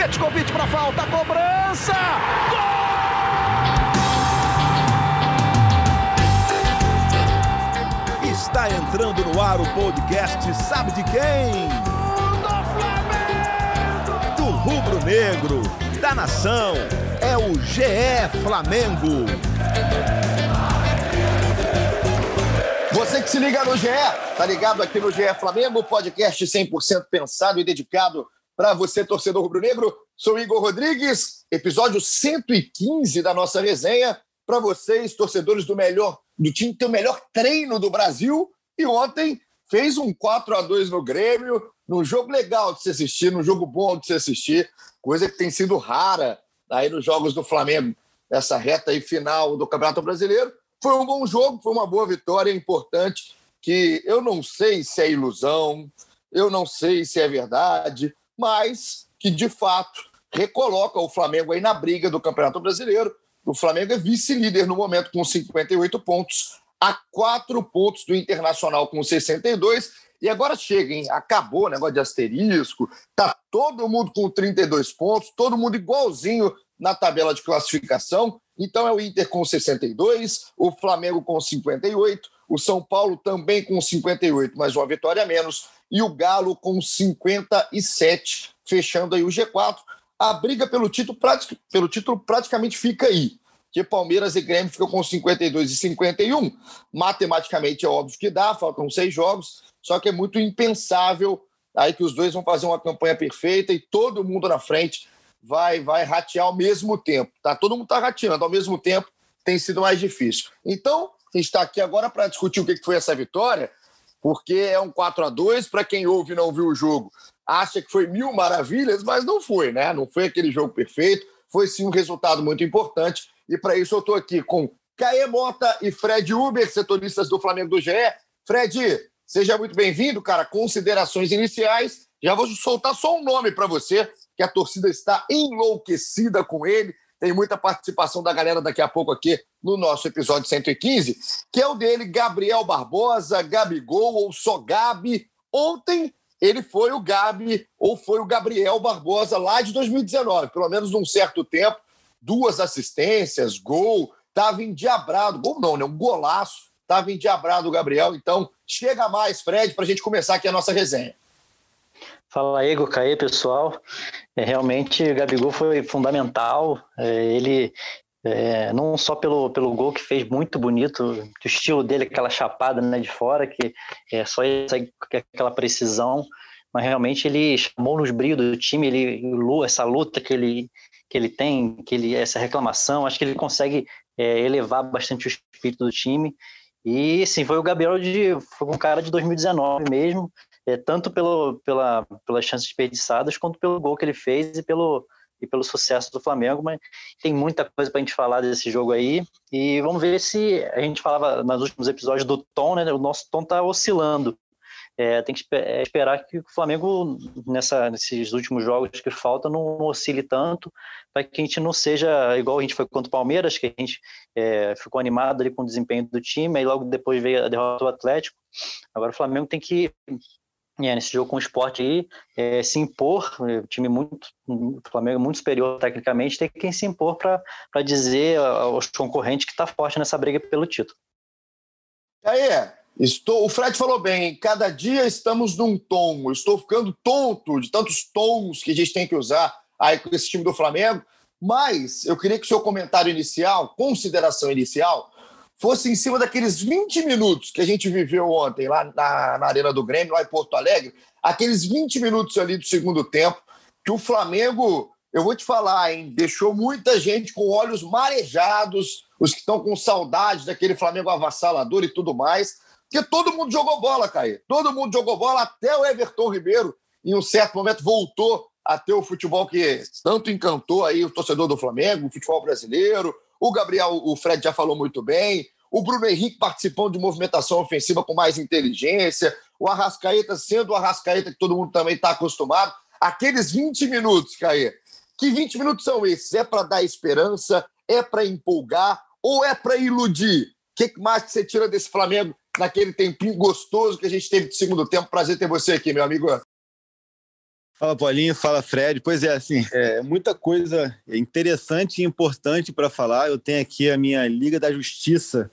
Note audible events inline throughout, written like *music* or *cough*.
Petkovic para falta, cobrança! Gol! Está entrando no ar o podcast Sabe de quem? Do Flamengo! Do rubro-negro, da nação, é o GE Flamengo. Você que se liga no GE, tá ligado aqui no GE Flamengo, podcast 100% pensado e dedicado para você, torcedor rubro-negro. Sou Igor Rodrigues, episódio 115 da nossa resenha. Para vocês, torcedores do melhor do time que tem o melhor treino do Brasil. E ontem fez um 4 a 2 no Grêmio, num jogo legal de se assistir, num jogo bom de se assistir, coisa que tem sido rara aí nos jogos do Flamengo, nessa reta aí final do Campeonato Brasileiro. Foi um bom jogo, foi uma boa vitória importante, que eu não sei se é ilusão, eu não sei se é verdade, mas que de fato recoloca o Flamengo aí na briga do Campeonato Brasileiro. O Flamengo é vice-líder no momento com 58 pontos, a quatro pontos do Internacional com 62. E agora chega, hein? Acabou o negócio de asterisco, tá todo mundo com 32 pontos, todo mundo igualzinho na tabela de classificação. Então é o Inter com 62, o Flamengo com 58, o São Paulo também com 58, mas uma vitória a menos, e o Galo com 57, fechando aí o G4. A briga pelo título, pelo título praticamente fica aí, que Palmeiras e Grêmio ficam com 52 e 51. Matematicamente é óbvio que dá, faltam seis jogos, só que é muito impensável aí que os dois vão fazer uma campanha perfeita e todo mundo na frente vai vai ratear ao mesmo tempo. Tá? Todo mundo está rateando ao mesmo tempo, tem sido mais difícil. Então, está aqui agora para discutir o que foi essa vitória, porque é um 4 a 2 para quem ouve e não viu o jogo. Acha que foi mil maravilhas, mas não foi, né? Não foi aquele jogo perfeito, foi sim um resultado muito importante. E para isso eu estou aqui com Caê Mota e Fred Uber, setoristas do Flamengo do GE. Fred, seja muito bem-vindo, cara. Considerações iniciais. Já vou soltar só um nome para você, que a torcida está enlouquecida com ele. Tem muita participação da galera daqui a pouco aqui no nosso episódio 115, que é o dele, Gabriel Barbosa, Gabigol ou só Gabi. Ontem ele foi o Gabi ou foi o Gabriel Barbosa lá de 2019, pelo menos num certo tempo, duas assistências, gol, estava endiabrado, gol não, né? Um golaço, estava endiabrado o Gabriel. Então, chega mais, Fred, para a gente começar aqui a nossa resenha. Fala, Ego, Caê, pessoal. É, realmente, o Gabigol foi fundamental. É, ele, é, não só pelo, pelo gol que fez muito bonito, o estilo dele, aquela chapada né, de fora, que é só aquela precisão, mas realmente ele chamou nos brilhos do time, ele, essa luta que ele, que ele tem, que ele, essa reclamação, acho que ele consegue é, elevar bastante o espírito do time. E sim, foi o Gabriel de. Foi um cara de 2019 mesmo é, tanto pelo, pela, pelas chances desperdiçadas, quanto pelo gol que ele fez e pelo, e pelo sucesso do Flamengo, mas tem muita coisa para a gente falar desse jogo aí. E vamos ver se a gente falava nos últimos episódios do tom, né? O nosso tom está oscilando. É, tem que é, esperar que o Flamengo, nessa, nesses últimos jogos que faltam, não oscile tanto, para que a gente não seja igual a gente foi contra o Palmeiras, que a gente é, ficou animado ali com o desempenho do time, aí logo depois veio a derrota do Atlético. Agora o Flamengo tem que é, nesse jogo com o esporte aí, é, se impor, o é, time muito, o Flamengo é muito superior tecnicamente, tem que se impor para dizer aos concorrentes que está forte nessa briga pelo título. Aí, estou, o Fred falou bem, cada dia estamos num tom, estou ficando tonto de tantos tons que a gente tem que usar aí com esse time do Flamengo, mas eu queria que o seu comentário inicial, consideração inicial, fosse em cima daqueles 20 minutos que a gente viveu ontem lá na, na Arena do Grêmio, lá em Porto Alegre, aqueles 20 minutos ali do segundo tempo, que o Flamengo, eu vou te falar, hein, deixou muita gente com olhos marejados, os que estão com saudade daquele Flamengo avassalador e tudo mais, porque todo mundo jogou bola, Caí. Todo mundo jogou bola, até o Everton Ribeiro, em um certo momento, voltou a ter o futebol que tanto encantou aí o torcedor do Flamengo, o futebol brasileiro, o Gabriel, o Fred já falou muito bem. O Bruno Henrique participando de movimentação ofensiva com mais inteligência. O Arrascaeta sendo o Arrascaeta que todo mundo também está acostumado. Aqueles 20 minutos, Caê. Que 20 minutos são esses? É para dar esperança? É para empolgar? Ou é para iludir? O que mais que você tira desse Flamengo naquele tempinho gostoso que a gente teve de segundo tempo? Prazer ter você aqui, meu amigo. Fala, Paulinho. Fala, Fred. Pois é, assim, é muita coisa interessante e importante para falar. Eu tenho aqui a minha Liga da Justiça,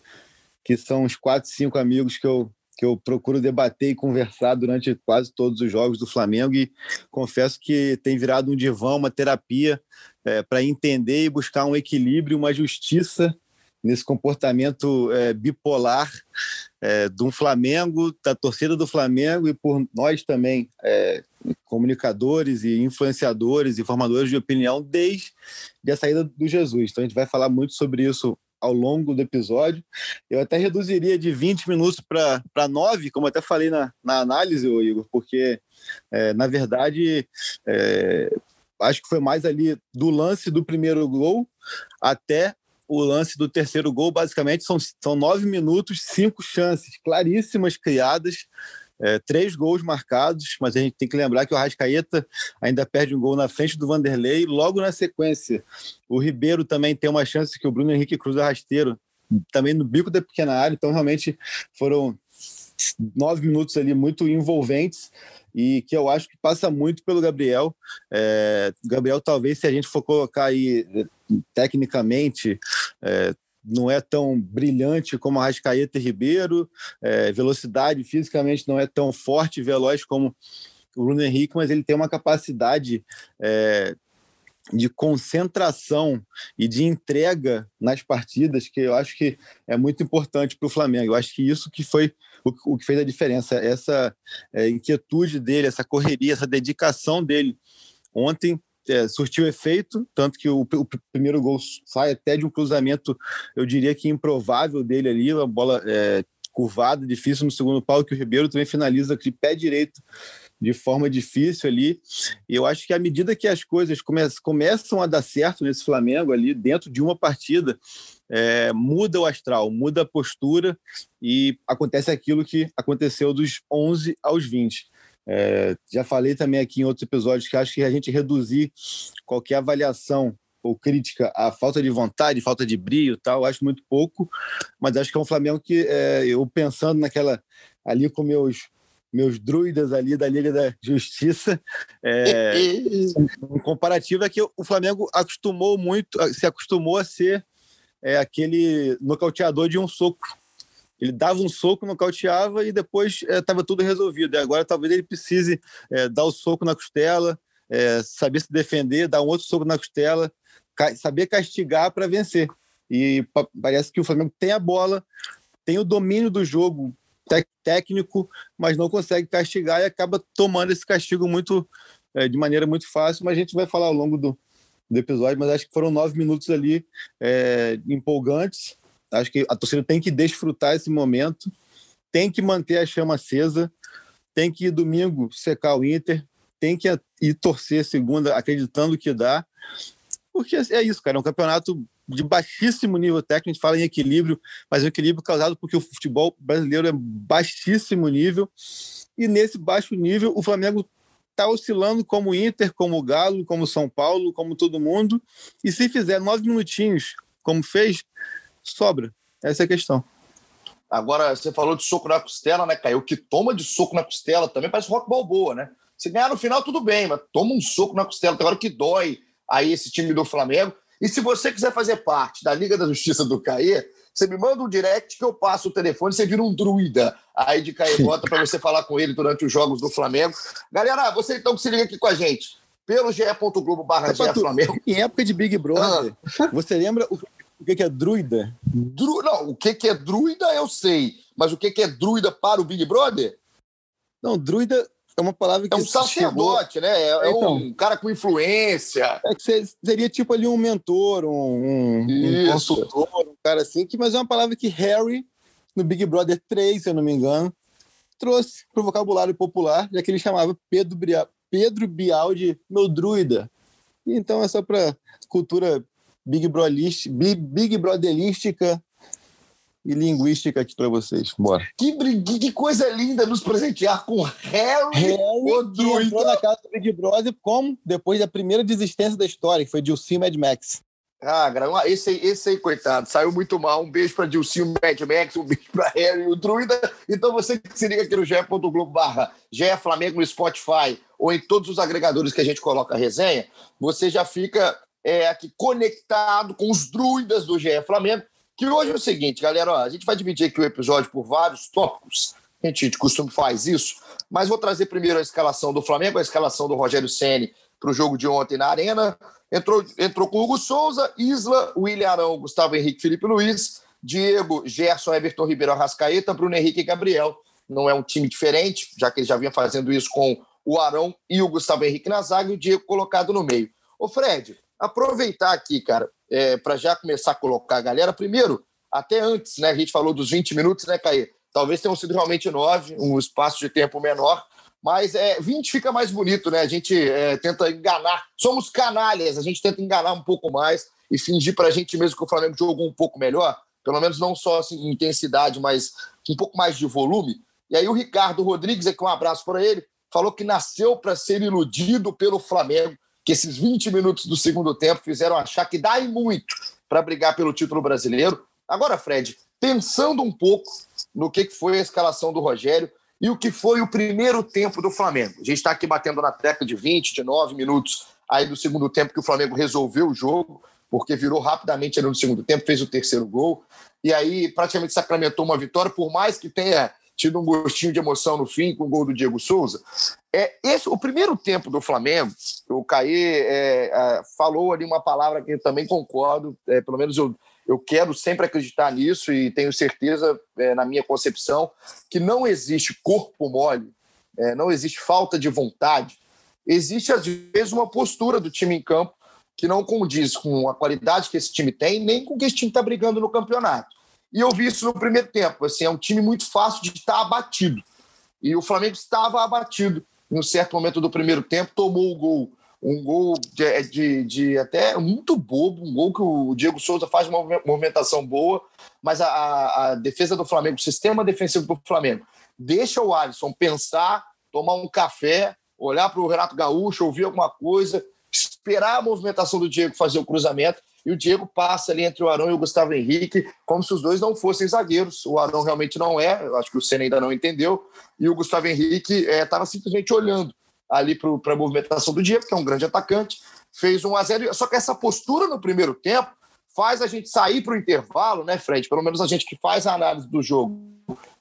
que são os quatro, cinco amigos que eu, que eu procuro debater e conversar durante quase todos os jogos do Flamengo. E confesso que tem virado um divã, uma terapia é, para entender e buscar um equilíbrio, uma justiça nesse comportamento é, bipolar é, um Flamengo, da torcida do Flamengo e por nós também, é, comunicadores e influenciadores e formadores de opinião, desde a saída do Jesus. Então a gente vai falar muito sobre isso ao longo do episódio. Eu até reduziria de 20 minutos para 9, como até falei na, na análise, Igor, porque, é, na verdade, é, acho que foi mais ali do lance do primeiro gol até o lance do terceiro gol, basicamente, são, são nove minutos, cinco chances claríssimas criadas, é, três gols marcados, mas a gente tem que lembrar que o Arrascaeta ainda perde um gol na frente do Vanderlei, logo na sequência. O Ribeiro também tem uma chance que o Bruno Henrique cruza rasteiro, também no bico da pequena área, então realmente foram nove minutos ali muito envolventes e que eu acho que passa muito pelo Gabriel. É, Gabriel, talvez, se a gente for colocar aí tecnicamente, é, não é tão brilhante como a Rascaeta e Ribeiro, é, velocidade fisicamente não é tão forte e veloz como o Bruno Henrique, mas ele tem uma capacidade é, de concentração e de entrega nas partidas que eu acho que é muito importante para o Flamengo. Eu acho que isso que foi o, o que fez a diferença. Essa é, inquietude dele, essa correria, essa dedicação dele. Ontem é, surtiu efeito, tanto que o, o, primeiro gol sai até de um cruzamento, eu diria que improvável dele ali, uma bola é, curvada, difícil no segundo pau, que o Ribeiro também finaliza de pé direito de forma difícil ali. E eu acho que à medida que as coisas come começam a dar certo nesse Flamengo ali, dentro de uma partida, é, muda o astral, muda a postura e acontece aquilo que aconteceu dos 11 aos 20. É, já falei também aqui em outros episódios que acho que a gente reduzir qualquer avaliação ou crítica à falta de vontade, falta de brilho tal, acho muito pouco, mas acho que é um Flamengo que é, eu pensando naquela ali com meus meus druidas ali da Liga da Justiça. É, *laughs* um comparativo é que o Flamengo acostumou muito, se acostumou a ser é, aquele nocauteador de um soco. Ele dava um soco, nocauteava e depois estava é, tudo resolvido. E agora talvez ele precise é, dar o soco na costela, é, saber se defender, dar um outro soco na costela, ca saber castigar para vencer. E parece que o Flamengo tem a bola, tem o domínio do jogo técnico, mas não consegue castigar e acaba tomando esse castigo muito é, de maneira muito fácil. Mas a gente vai falar ao longo do, do episódio, mas acho que foram nove minutos ali é, empolgantes. Acho que a torcida tem que desfrutar esse momento, tem que manter a chama acesa, tem que ir domingo secar o Inter, tem que ir torcer segunda acreditando que dá. Porque é isso, cara, é um campeonato de baixíssimo nível técnico, a gente fala em equilíbrio, mas é um equilíbrio causado porque o futebol brasileiro é baixíssimo nível, e nesse baixo nível o Flamengo está oscilando como Inter, como Galo, como São Paulo, como todo mundo. E se fizer nove minutinhos, como fez, sobra. Essa é a questão. Agora, você falou de soco na costela, né, Caio? Que toma de soco na costela também parece rock balboa, né? Se ganhar no final, tudo bem, mas toma um soco na costela. Hora que dói aí esse time do Flamengo. E se você quiser fazer parte da Liga da Justiça do Caê, você me manda um direct que eu passo o telefone, você vira um druida aí de Caibota para você falar com ele durante os jogos do Flamengo. Galera, você então que se liga aqui com a gente pelo ge.globo barra Flamengo. Em época de Big Brother, ah. você lembra o, o que é druida? Dru, não, o que é druida eu sei, mas o que é druida para o Big Brother? Não, druida é uma palavra que. É um sacerdote, chegou... né? É, é então, um cara com influência. É que seria tipo ali um mentor, um, um, consultor, um cara assim, que, mas é uma palavra que Harry, no Big Brother 3, se eu não me engano, trouxe para o vocabulário popular, já que ele chamava Pedro, Bria... Pedro Bial de meu druida. Então é só para cultura Big, Brolist, Big, Big Brotherlística e linguística aqui para vocês. Bora. Que, que, coisa linda nos presentear com Harry, Harry que entrou na casa do Big Brother como? Depois da primeira desistência da história, que foi Dilcinho Mad Max. Ah, esse aí, esse aí, coitado, saiu muito mal. Um beijo para Dilcinho Mad Max, um beijo para Harry e o Druida. Então você que se liga aqui no ge.globo barra Flamengo no Spotify ou em todos os agregadores que a gente coloca a resenha, você já fica é, aqui conectado com os druidas do GE Flamengo. Que hoje é o seguinte, galera, ó, a gente vai dividir aqui o episódio por vários tópicos. A gente de costume faz isso, mas vou trazer primeiro a escalação do Flamengo, a escalação do Rogério Ceni para o jogo de ontem na Arena. Entrou, entrou com Hugo Souza, Isla, William Arão, Gustavo Henrique, Felipe Luiz, Diego, Gerson, Everton Ribeiro, Arrascaeta, Bruno Henrique e Gabriel. Não é um time diferente, já que ele já vinha fazendo isso com o Arão e o Gustavo Henrique na zaga e o Diego colocado no meio. Ô Fred, aproveitar aqui, cara, é, para já começar a colocar a galera. Primeiro, até antes, né? A gente falou dos 20 minutos, né, Caê? Talvez tenham sido realmente nove, um espaço de tempo menor. Mas é, 20 fica mais bonito, né? A gente é, tenta enganar. Somos canalhas, a gente tenta enganar um pouco mais e fingir para a gente mesmo que o Flamengo jogou um pouco melhor. Pelo menos não só assim, intensidade, mas um pouco mais de volume. E aí o Ricardo Rodrigues, aqui um abraço para ele, falou que nasceu para ser iludido pelo Flamengo, que esses 20 minutos do segundo tempo fizeram achar que dá e muito para brigar pelo título brasileiro. Agora, Fred, pensando um pouco no que foi a escalação do Rogério, e o que foi o primeiro tempo do Flamengo. A gente está aqui batendo na tecla de 20, de 9 minutos aí do segundo tempo que o Flamengo resolveu o jogo, porque virou rapidamente ali no segundo tempo, fez o terceiro gol, e aí praticamente sacramentou uma vitória, por mais que tenha tido um gostinho de emoção no fim com o gol do Diego Souza. É, esse, o primeiro tempo do Flamengo, o Caê é, é, falou ali uma palavra que eu também concordo, é, pelo menos eu eu quero sempre acreditar nisso e tenho certeza, é, na minha concepção, que não existe corpo mole, é, não existe falta de vontade. Existe, às vezes, uma postura do time em campo que não condiz com a qualidade que esse time tem, nem com o que esse time está brigando no campeonato. E eu vi isso no primeiro tempo. Assim, é um time muito fácil de estar abatido. E o Flamengo estava abatido. Em certo momento do primeiro tempo, tomou o gol. Um gol de, é, de, de, até muito bobo, um gol que o Diego Souza faz uma movimentação boa, mas a, a defesa do Flamengo, o sistema defensivo do Flamengo, deixa o Alisson pensar, tomar um café, olhar para o Renato Gaúcho, ouvir alguma coisa, esperar a movimentação do Diego fazer o cruzamento, e o Diego passa ali entre o Arão e o Gustavo Henrique, como se os dois não fossem zagueiros. O Arão realmente não é, acho que o Senna ainda não entendeu, e o Gustavo Henrique estava é, simplesmente olhando ali para a movimentação do Diego, que é um grande atacante, fez um a 0 Só que essa postura no primeiro tempo faz a gente sair para o intervalo, né, Fred? Pelo menos a gente que faz a análise do jogo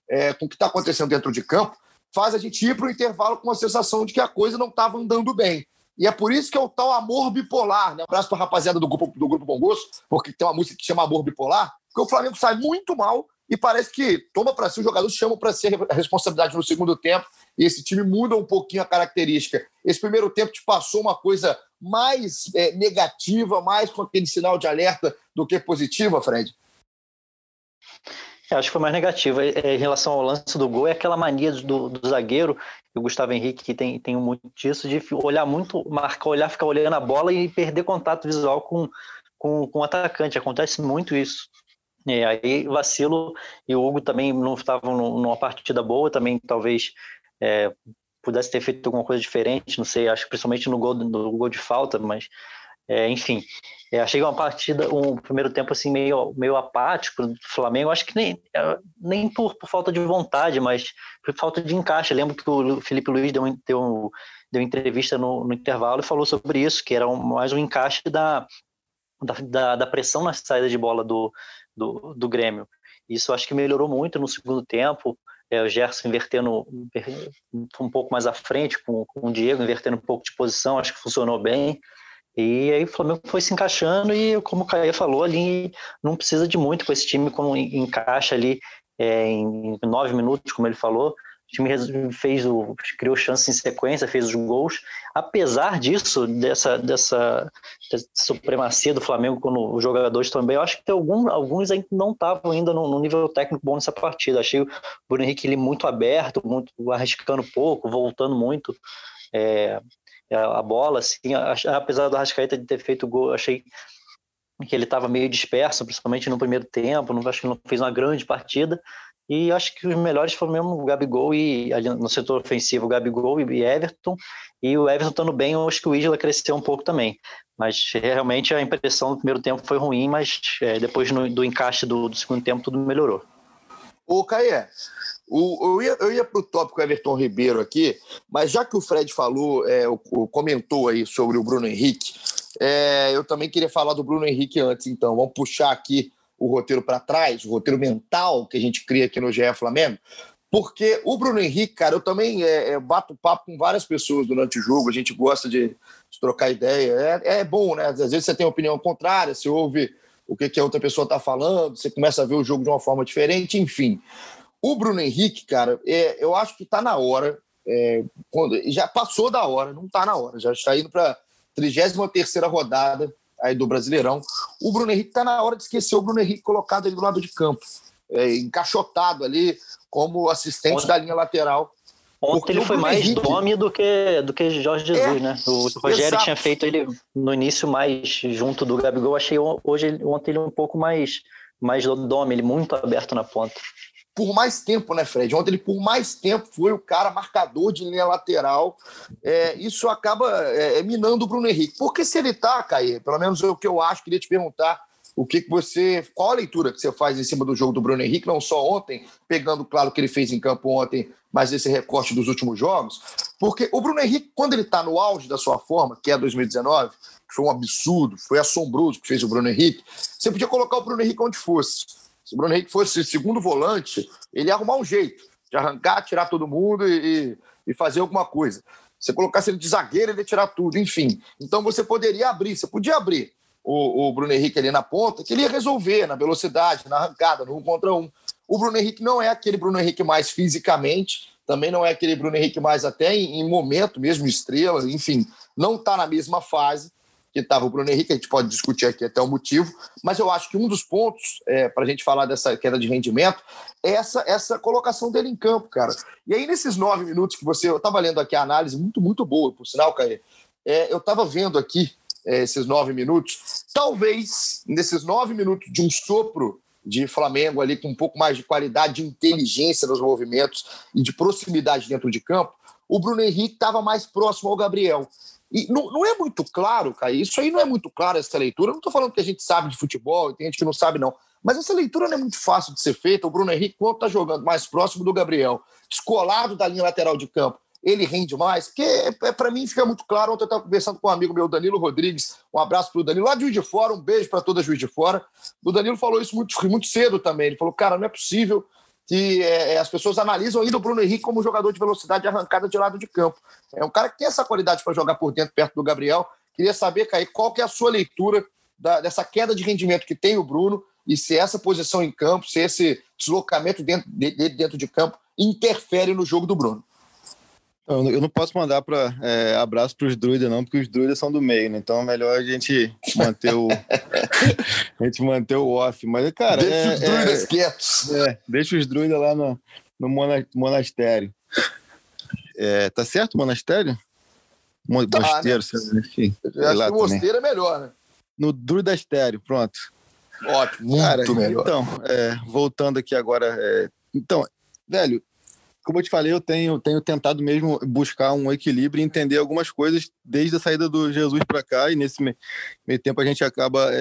é, com o que está acontecendo dentro de campo, faz a gente ir para o intervalo com a sensação de que a coisa não estava andando bem. E é por isso que é o tal amor bipolar, né? Um abraço para a rapaziada do grupo, do grupo Bom Gosto, porque tem uma música que chama Amor Bipolar, porque o Flamengo sai muito mal e parece que toma para si, os jogadores chamam para si a responsabilidade no segundo tempo, e esse time muda um pouquinho a característica. Esse primeiro tempo te passou uma coisa mais é, negativa, mais com aquele sinal de alerta do que positiva, Fred? É, acho que foi mais negativa. É, em relação ao lance do gol, é aquela mania do, do zagueiro, o Gustavo Henrique que tem, tem muito disso, de olhar muito, marcar, olhar, ficar olhando a bola e perder contato visual com, com, com o atacante. Acontece muito isso. E aí vacilo e o Hugo também não estava numa partida boa, também talvez é, pudesse ter feito alguma coisa diferente, não sei, acho que principalmente no gol, no gol de falta, mas é, enfim, é, achei uma partida, um primeiro tempo assim meio, meio apático do Flamengo, acho que nem, é, nem por, por falta de vontade, mas por falta de encaixe. Eu lembro que o Felipe Luiz deu, deu, deu entrevista no, no intervalo e falou sobre isso, que era um, mais um encaixe da, da, da, pressão na saída de bola do, do, do Grêmio. Isso acho que melhorou muito no segundo tempo. É, o Gerson invertendo um pouco mais à frente com, com o Diego, invertendo um pouco de posição, acho que funcionou bem. E aí o Flamengo foi se encaixando e, como o Caio falou, ali não precisa de muito com esse time, como encaixa ali é, em nove minutos, como ele falou, o time fez o, criou chances em sequência, fez os gols. Apesar disso, dessa, dessa, dessa supremacia do Flamengo quando os jogadores também, eu acho que algum, alguns ainda não estavam ainda no, no, nível técnico bom nessa partida. Achei o Bruno Henrique ele muito aberto, muito arriscando pouco, voltando muito. É, a bola, assim, apesar do Arrascaeta de ter feito gol, achei que ele estava meio disperso, principalmente no primeiro tempo, não acho que não fez uma grande partida, e acho que os melhores foram mesmo o Gabigol e ali no setor ofensivo, o Gabigol e Everton. E o Everton estando bem, acho que o Isla cresceu um pouco também. Mas realmente a impressão do primeiro tempo foi ruim, mas é, depois no, do encaixe do, do, segundo tempo tudo melhorou. Ô, Caê, o, eu ia, ia para o tópico Everton Ribeiro aqui, mas já que o Fred falou, é, comentou aí sobre o Bruno Henrique, é, eu também queria falar do Bruno Henrique antes, então. Vamos puxar aqui o roteiro para trás, o roteiro mental que a gente cria aqui no GE Flamengo. Porque o Bruno Henrique, cara, eu também é, é, bato papo com várias pessoas durante o jogo, a gente gosta de, de trocar ideia. É, é, bom, né? Às vezes você tem opinião contrária, você ouve o que, que a outra pessoa está falando, você começa a ver o jogo de uma forma diferente, enfim. O Bruno Henrique, cara, é, eu acho que está na hora. É, quando, já passou da hora, não está na hora, já está indo para a 33 rodada aí do Brasileirão. O Bruno Henrique está na hora de esquecer o Bruno Henrique colocado ali do lado de campo, é, encaixotado ali como assistente Ontem, da linha lateral. Ontem ele foi mais Henrique... Dome do que, do que Jorge Jesus, é, né? O Rogério exato. tinha feito ele no início mais junto do Gabigol. Achei hoje, ontem ele um pouco mais, mais Dome, ele muito aberto na ponta por mais tempo, né, Fred? Ontem ele, por mais tempo, foi o cara marcador de linha lateral. É, isso acaba é, é minando o Bruno Henrique. Porque se ele tá, Caí, pelo menos é o que eu acho, queria te perguntar o que, que você. Qual a leitura que você faz em cima do jogo do Bruno Henrique, não só ontem, pegando claro o que ele fez em campo ontem, mas esse recorte dos últimos jogos. Porque o Bruno Henrique, quando ele está no auge da sua forma, que é 2019, que foi um absurdo, foi assombroso que fez o Bruno Henrique, você podia colocar o Bruno Henrique onde fosse se o Bruno Henrique fosse segundo volante, ele ia arrumar um jeito de arrancar, tirar todo mundo e, e fazer alguma coisa. Se você colocasse ele de zagueiro, ele ia tirar tudo, enfim. Então você poderia abrir, você podia abrir o, o Bruno Henrique ali na ponta, que ele ia resolver na velocidade, na arrancada, no um contra um. O Bruno Henrique não é aquele Bruno Henrique mais fisicamente, também não é aquele Bruno Henrique mais até em, em momento mesmo, estrela, enfim, não está na mesma fase que estava o Bruno Henrique, a gente pode discutir aqui até o motivo, mas eu acho que um dos pontos é, para a gente falar dessa queda de rendimento é essa, essa colocação dele em campo, cara. E aí, nesses nove minutos que você. Eu estava lendo aqui a análise, muito, muito boa, por sinal, Caê. É, eu estava vendo aqui é, esses nove minutos. Talvez, nesses nove minutos de um sopro de Flamengo ali com um pouco mais de qualidade, de inteligência nos movimentos e de proximidade dentro de campo, o Bruno Henrique estava mais próximo ao Gabriel. E não, não, é muito claro, Caio, isso aí não é muito claro, essa leitura. Não estou falando que a gente sabe de futebol, tem gente que não sabe, não. Mas essa leitura não é muito fácil de ser feita. O Bruno Henrique, quando está jogando mais próximo do Gabriel, descolado da linha lateral de campo, ele rende mais? Porque, é, para mim, fica muito claro. Ontem eu estava conversando com um amigo meu, Danilo Rodrigues. Um abraço para o Danilo, lá de Juiz de Fora. Um beijo para toda Juiz de Fora. O Danilo falou isso muito, muito cedo também. Ele falou, cara, não é possível que é, é, as pessoas analisam ainda o Bruno Henrique como jogador de velocidade de arrancada de lado de campo. É um cara que tem essa qualidade para jogar por dentro, perto do Gabriel. Queria saber, Caí, qual que é a sua leitura da, dessa queda de rendimento que tem o Bruno e se essa posição em campo, se esse deslocamento dentro, dentro de campo interfere no jogo do Bruno. Eu não posso mandar para é, abraço para os druidas, não, porque os druidas são do meio, né? Então é melhor a gente manter o *laughs* a gente manter o off. Mas, cara. Deixa é, os druidas é, quietos. É, deixa os druidas lá no, no monastério. É, tá certo monastério? Tá, mosteiro, né? enfim. Eu acho que o mosteiro é melhor, né? No druidastério, pronto. Ótimo, muito cara, melhor. Então, é, voltando aqui agora. É, então, velho, como eu te falei, eu tenho, tenho tentado mesmo buscar um equilíbrio e entender algumas coisas desde a saída do Jesus para cá, e nesse meio, meio, tempo a gente acaba, é,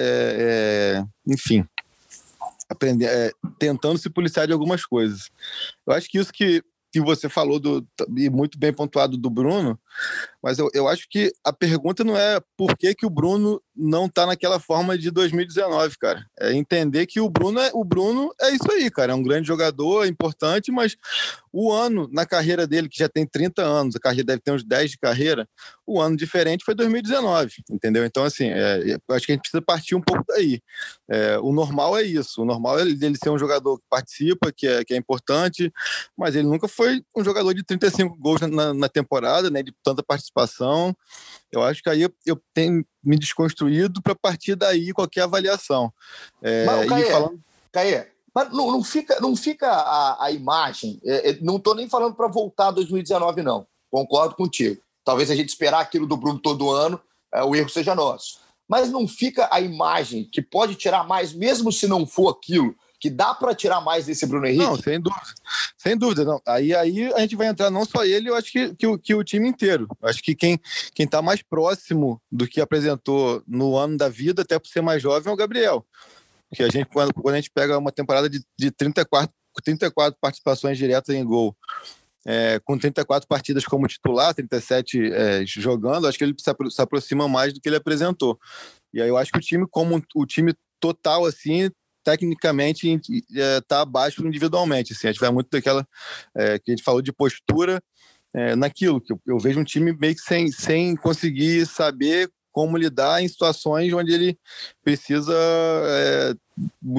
é, enfim, é, tentando se policiar de algumas coisas. Eu acho que isso que que você falou do e muito bem pontuado do Bruno, mas eu, eu acho que a pergunta não é por que, que o Bruno não tá naquela forma de 2019, cara. É entender que o Bruno é o Bruno é isso aí, cara. É um grande jogador, é importante, mas o ano na carreira dele, que já tem 30 anos, a carreira deve ter uns 10 de carreira, o ano diferente foi 2019, entendeu? Então, assim, é, eu acho que a gente precisa partir um pouco daí. É, o normal é isso, o normal é ele ser um jogador que participa, que é, que é importante, mas ele nunca foi um jogador de 35 gols na, na temporada, né, tanta participação. Eu acho que aí eu, eu tenho me desconstruído para partir daí qualquer avaliação. É, mas, Caê, falando... Caê, mas não, não, fica, não fica a, a imagem, é, é não estou nem falando para voltar a 2019, não. Concordo contigo. Talvez a gente esperar aquilo do Bruno todo ano, é, o erro seja nosso. Mas não fica a imagem que pode tirar mais, mesmo se não for aquilo, que dá para tirar mais desse Bruno Henrique? Não, sem dúvida. Sem dúvida, não. Aí, aí a gente vai entrar não só ele, eu acho que, que, que o time inteiro. Acho que quem está mais próximo do que apresentou no ano da vida, até por ser mais jovem, é o Gabriel. Porque a gente, quando, quando a gente pega uma temporada de, de 34, 34 participações diretas em gol, é, com 34 partidas como titular, 37 é, jogando, acho que ele se aproxima mais do que ele apresentou. E aí eu acho que o time, como o time total, assim, tecnicamente está é, abaixo individualmente. Assim, a gente vai muito daquela é, que a gente falou de postura é, naquilo, que eu, eu, vejo um time meio que sem, sem conseguir saber como lidar em situações onde ele precisa é,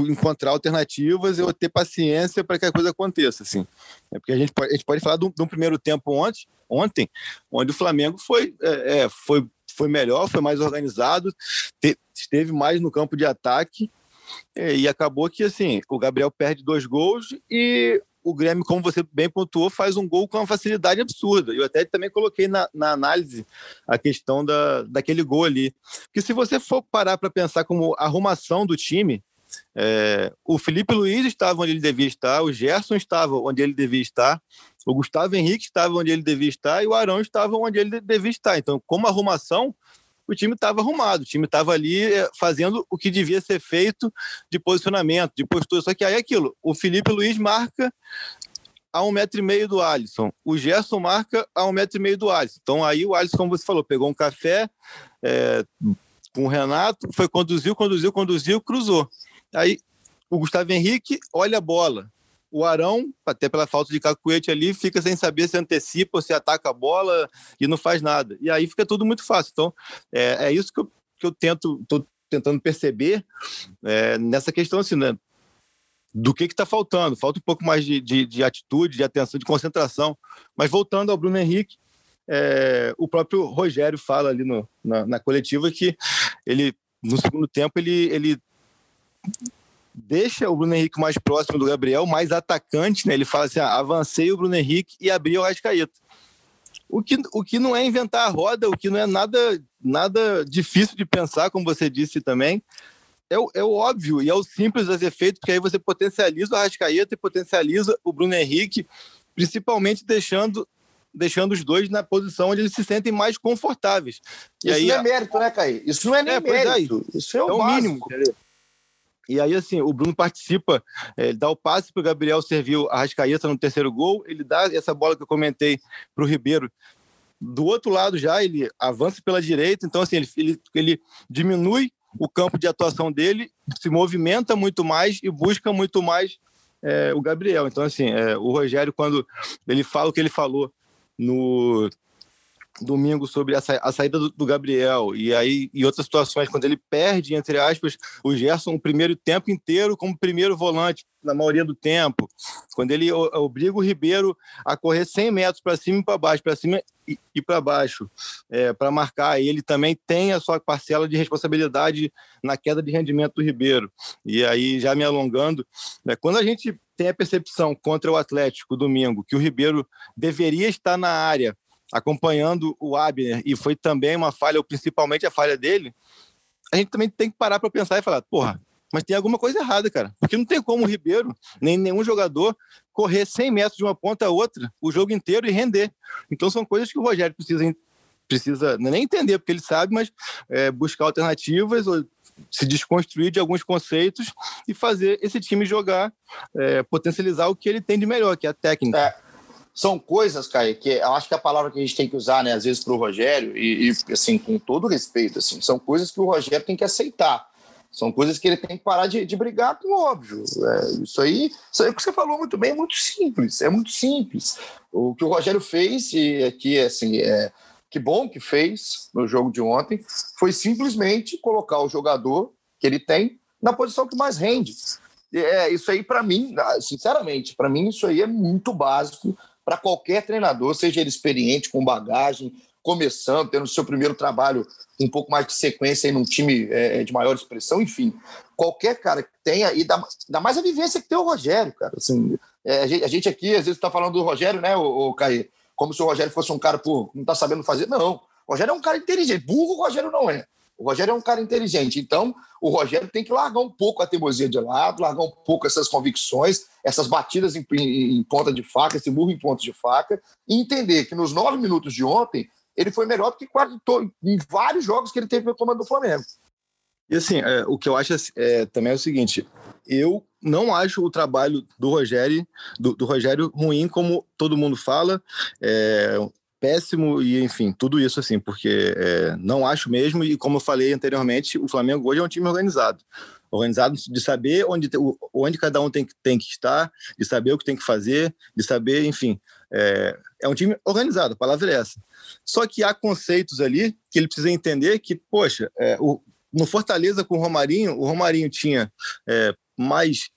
encontrar alternativas ou ter paciência para que a coisa aconteça. Assim. É porque a gente pode, a gente pode falar de um, primeiro tempo ontem, ontem, onde o Flamengo foi, é, é foi, foi melhor, foi mais organizado, te, esteve mais no campo de ataque e acabou que, assim, o Gabriel perde dois gols e o Grêmio, como você bem pontuou, faz um gol com uma facilidade absurda. Eu até também coloquei na, na análise a questão da, daquele gol ali. Porque se você for parar para pensar como arrumação do time, é, o Felipe Luiz estava onde ele devia estar, o Gerson estava onde ele devia estar, o Gustavo Henrique estava onde ele devia estar e o Arão estava onde ele devia estar. Então, como arrumação, o time estava arrumado, o time estava ali eh, fazendo o que devia ser feito de posicionamento, de postura. Só que aí é aquilo, o Felipe Luiz marca a um metro e meio do Alisson, o Gerson marca a um metro e meio do Alisson. Então aí o Alisson, como você falou, pegou um café é, com o Renato, foi conduziu, conduziu, conduziu, cruzou. Aí o Gustavo Henrique olha a bola, o Arão, até pela falta de cacuete ali, fica sem saber se antecipa ou se ataca a bola e não faz nada. E aí fica tudo muito fácil. Então, é, é isso que eu, que eu tento, tô tentando perceber é, nessa questão assim, né? Do que está faltando? Falta um pouco mais de, de, de, atitude, de atenção, de concentração. Mas voltando ao Bruno Henrique, é, o próprio Rogério fala ali no, na, na coletiva que ele, no segundo tempo, ele, ele deixa o Bruno Henrique mais próximo do Gabriel, mais atacante, né? Ele fala assim: ah, avancei o Bruno Henrique e abri o Rascaeta. O que, o que não é inventar a roda, o que não é nada, nada difícil de pensar, como você disse também. É o, é o óbvio e é o simples a ser feito, porque aí você potencializa o Arrascaeta e potencializa o Bruno Henrique, principalmente deixando deixando os dois na posição onde eles se sentem mais confortáveis. E Isso aí, não é mérito, né, Caí? Isso não é nem é, mérito. É, Isso é o, é o mínimo. Entendeu? E aí, assim, o Bruno participa, é, ele dá o passe para o Gabriel servir a Rascaeta no terceiro gol, ele dá essa bola que eu comentei para o Ribeiro. Do outro lado já, ele avança pela direita, então assim, ele, ele, ele diminui o campo de atuação dele, se movimenta muito mais e busca muito mais é, o Gabriel. Então, assim, é, o Rogério, quando ele fala o que ele falou no domingo sobre a, sa a saída do, do, Gabriel. E aí e outras situações quando ele perde entre aspas o Gerson o primeiro tempo inteiro como primeiro volante na maioria do tempo. Quando ele obriga o Ribeiro a correr 100 metros para cima e para baixo para cima e, e para baixo é, para marcar. Ele também tem a sua parcela de responsabilidade na queda de rendimento do Ribeiro. E aí já me alongando né, quando a gente tem a percepção contra o Atlético domingo que o Ribeiro deveria estar na área acompanhando o Abner, e foi também uma falha, ou principalmente a falha dele, a gente também tem que parar para pensar e falar, porra, mas tem alguma coisa errada, cara. Porque não tem como o Ribeiro, nem nenhum jogador, correr 100 metros de uma ponta a outra o jogo inteiro e render. Então são coisas que o Rogério precisa, precisa é nem entender, porque ele sabe, mas é, buscar alternativas ou se desconstruir de alguns conceitos e fazer esse time jogar, é, potencializar o que ele tem de melhor, que é a técnica. É são coisas, Caio, que eu acho que a palavra que a gente tem que usar, né, às vezes, para o Rogério, e, e, assim, com todo respeito, assim, são coisas que o Rogério tem que aceitar. São coisas que ele tem que parar de, de brigar com óbvio. É, isso, aí, isso aí que você falou muito bem é muito simples. É muito simples. O que o Rogério fez, e aqui, assim, é, que bom que fez no jogo de ontem, foi simplesmente colocar o jogador que ele tem na posição que mais rende. É, isso aí, para mim, sinceramente, para mim, isso aí é muito básico para qualquer treinador, seja ele experiente, com bagagem, começando, tendo seu primeiro trabalho um pouco mais de sequência em um time é, de maior expressão, enfim. Qualquer cara que tenha, e dá, dá mais a vivência que tem o Rogério, cara. Assim, é, a, gente, a, gente, aqui, às vezes, está falando do Rogério, né, o, Caí? Como se o Rogério fosse um cara, por não está sabendo fazer. Não. O Rogério é um cara inteligente. Burro, o Rogério não é. O Rogério é um cara inteligente, então o Rogério tem que largar um pouco a teimosia de lado, largar um pouco essas convicções, essas batidas em, em, em ponta de faca, esse murro em ponta de faca, e entender que nos nove minutos de ontem ele foi melhor do que quase em vários jogos que ele teve no comando do Flamengo. E assim, é, o que eu acho é, também é o seguinte: eu não acho o trabalho do Rogério, do, do Rogério ruim, como todo mundo fala. É, péssimo e enfim tudo isso assim porque é, não acho mesmo. E como eu falei anteriormente o Flamengo hoje é um time organizado. Organizado de saber onde onde cada um tem, tem que estar de saber o que tem que fazer de saber enfim é, é um time organizado a palavra é essa. Só que há conceitos ali que ele precisa entender que poxa é, o no Fortaleza com o Romarinho, o Romarinho tinha é, mais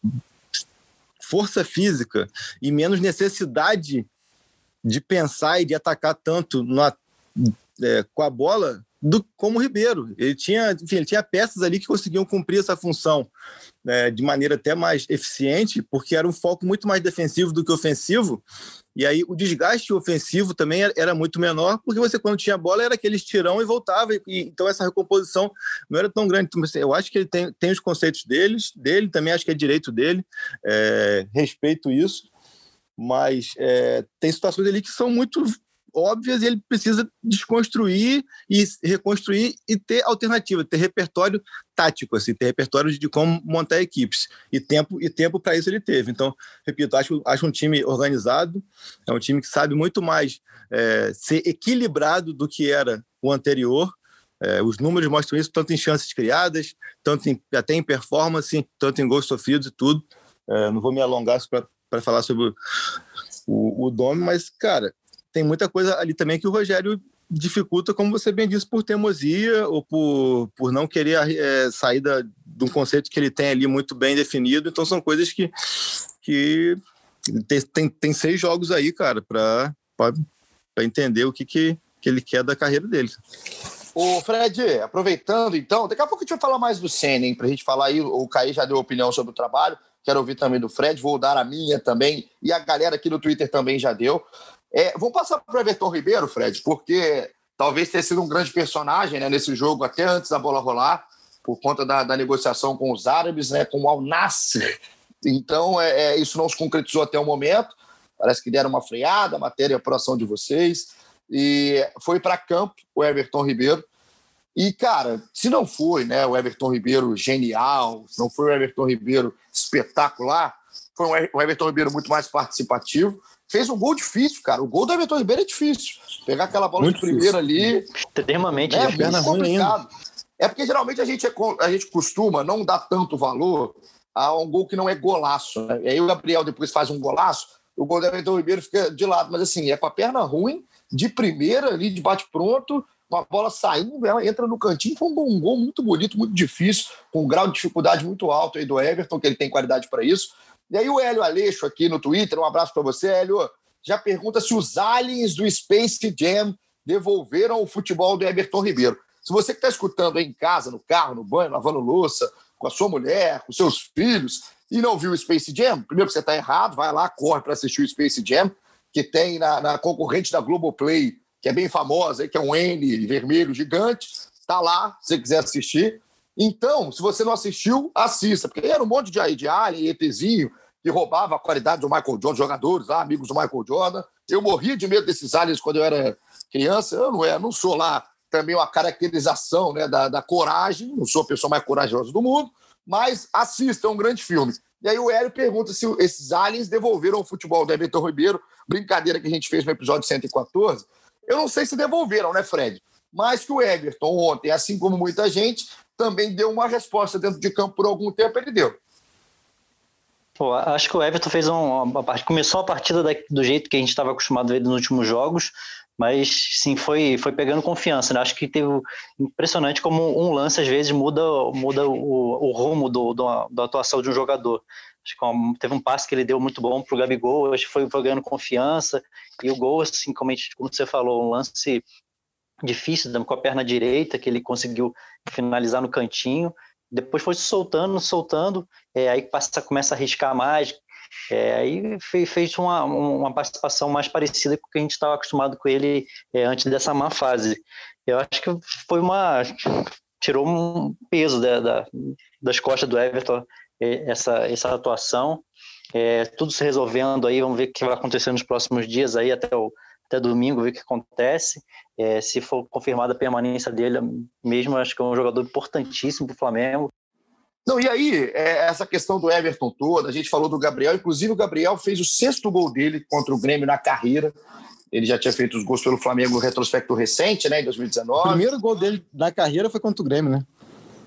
força física e menos necessidade de pensar e de atacar tanto é, com a bola do, como o Ribeiro. Ele tinha, enfim, ele tinha peças ali que conseguiam cumprir essa função né, de maneira até mais eficiente, porque era um foco muito mais defensivo do que ofensivo. E aí o desgaste ofensivo também era muito menor, porque você, quando tinha bola, era aquele estirão e voltava. E, então essa recomposição não era tão grande. Então, assim, eu acho que ele tem, tem os conceitos deles, dele, também acho que é direito dele. É, respeito isso. Mas é, tem situações ali que são muito óbvias e ele precisa desconstruir e reconstruir e ter alternativa, ter repertório tático, assim, ter repertório de como montar equipes. E tempo e tempo para isso ele teve. Então, repito, acho, acho um time organizado, é um time que sabe muito mais é, ser equilibrado do que era o anterior. É, os números mostram isso, tanto em chances criadas, tanto em, até em performance, tanto em gols sofridos e tudo. É, não vou me alongar para falar sobre o, o Dome, mas, cara, tem muita coisa ali também que o Rogério dificulta, como você bem disse, por teimosia ou por, por não querer é, sair da, de um conceito que ele tem ali muito bem definido. Então são coisas que, que tem, tem, tem seis jogos aí, cara, para entender o que, que, que ele quer da carreira dele. Ô, Fred, aproveitando então, daqui a pouco a gente vai falar mais do Senna, para a gente falar aí, o Caí já deu opinião sobre o trabalho, quero ouvir também do Fred, vou dar a minha também, e a galera aqui no Twitter também já deu. É, vamos passar para o Everton Ribeiro, Fred, porque talvez tenha sido um grande personagem né, nesse jogo, até antes da bola rolar, por conta da, da negociação com os árabes, né, com o Al Nasser. Então, é, é, isso não se concretizou até o momento. Parece que deram uma freada, matéria por ação de vocês. E foi para campo o Everton Ribeiro. E, cara, se não foi né, o Everton Ribeiro genial, se não foi o Everton Ribeiro espetacular, foi um Everton Ribeiro muito mais participativo fez um gol difícil, cara. O gol do Everton Ribeiro é difícil. Pegar aquela bola muito de primeira ali. Extremamente é, difícil. complicado. É porque geralmente a gente, é, a gente costuma não dar tanto valor a um gol que não é golaço. Né? E aí o Gabriel depois faz um golaço, o gol do Everton Ribeiro fica de lado. Mas assim, é com a perna ruim, de primeira ali, de bate-pronto, uma bola saindo, ela entra no cantinho. Foi um gol muito bonito, muito difícil, com um grau de dificuldade muito alto aí do Everton, que ele tem qualidade para isso. E aí o Hélio Aleixo aqui no Twitter, um abraço para você, Hélio, já pergunta se os aliens do Space Jam devolveram o futebol do Everton Ribeiro. Se você que está escutando aí em casa, no carro, no banho, lavando louça, com a sua mulher, com seus filhos, e não viu o Space Jam, primeiro que você está errado, vai lá, corre para assistir o Space Jam, que tem na, na, concorrente da Globoplay, que é bem famosa, que é um N vermelho gigante, está lá, se você quiser assistir. Então, se você não assistiu, assista, porque era um monte de, de alien, ETzinho, que roubava a qualidade do Michael Jordan, jogadores lá, amigos do Michael Jordan. Eu morria de medo desses aliens quando eu era criança. Eu não, é, não sou lá também uma caracterização né, da, da coragem, não sou a pessoa mais corajosa do mundo, mas assista, é um grande filme. E aí o Hélio pergunta se esses aliens devolveram o futebol do Everton Ribeiro, brincadeira que a gente fez no episódio 114. Eu não sei se devolveram, né, Fred? Mas que o Everton ontem, assim como muita gente, também deu uma resposta dentro de campo por algum tempo, ele deu. Pô, acho que o Everton fez um, uma começou a partida da, do jeito que a gente estava acostumado a ver nos últimos jogos, mas sim foi foi pegando confiança. Né? Acho que teve impressionante como um lance às vezes muda muda o, o rumo do, do, da atuação de um jogador. Acho que teve um passe que ele deu muito bom para o Gabigol, acho que foi, foi ganhando confiança e o gol, assim como, gente, como você falou, um lance difícil com a perna direita que ele conseguiu finalizar no cantinho depois foi soltando, soltando, é, aí passa, começa a arriscar mais, é, aí fez, uma, uma participação mais parecida com o que a gente estava acostumado com ele é, antes dessa má fase. Eu acho que foi uma tirou um peso da, da, das costas do Everton essa, essa atuação. É, tudo se resolvendo aí, vamos ver o que vai acontecer nos próximos dias aí até, o, até domingo, ver o que acontece. É, se for confirmada a permanência dele, mesmo acho que é um jogador importantíssimo para o Flamengo. Não, e aí, é, essa questão do Everton toda, a gente falou do Gabriel, inclusive o Gabriel fez o sexto gol dele contra o Grêmio na carreira. Ele já tinha feito os gols pelo Flamengo no retrospecto recente, né, em 2019. O primeiro gol dele na carreira foi contra o Grêmio, né?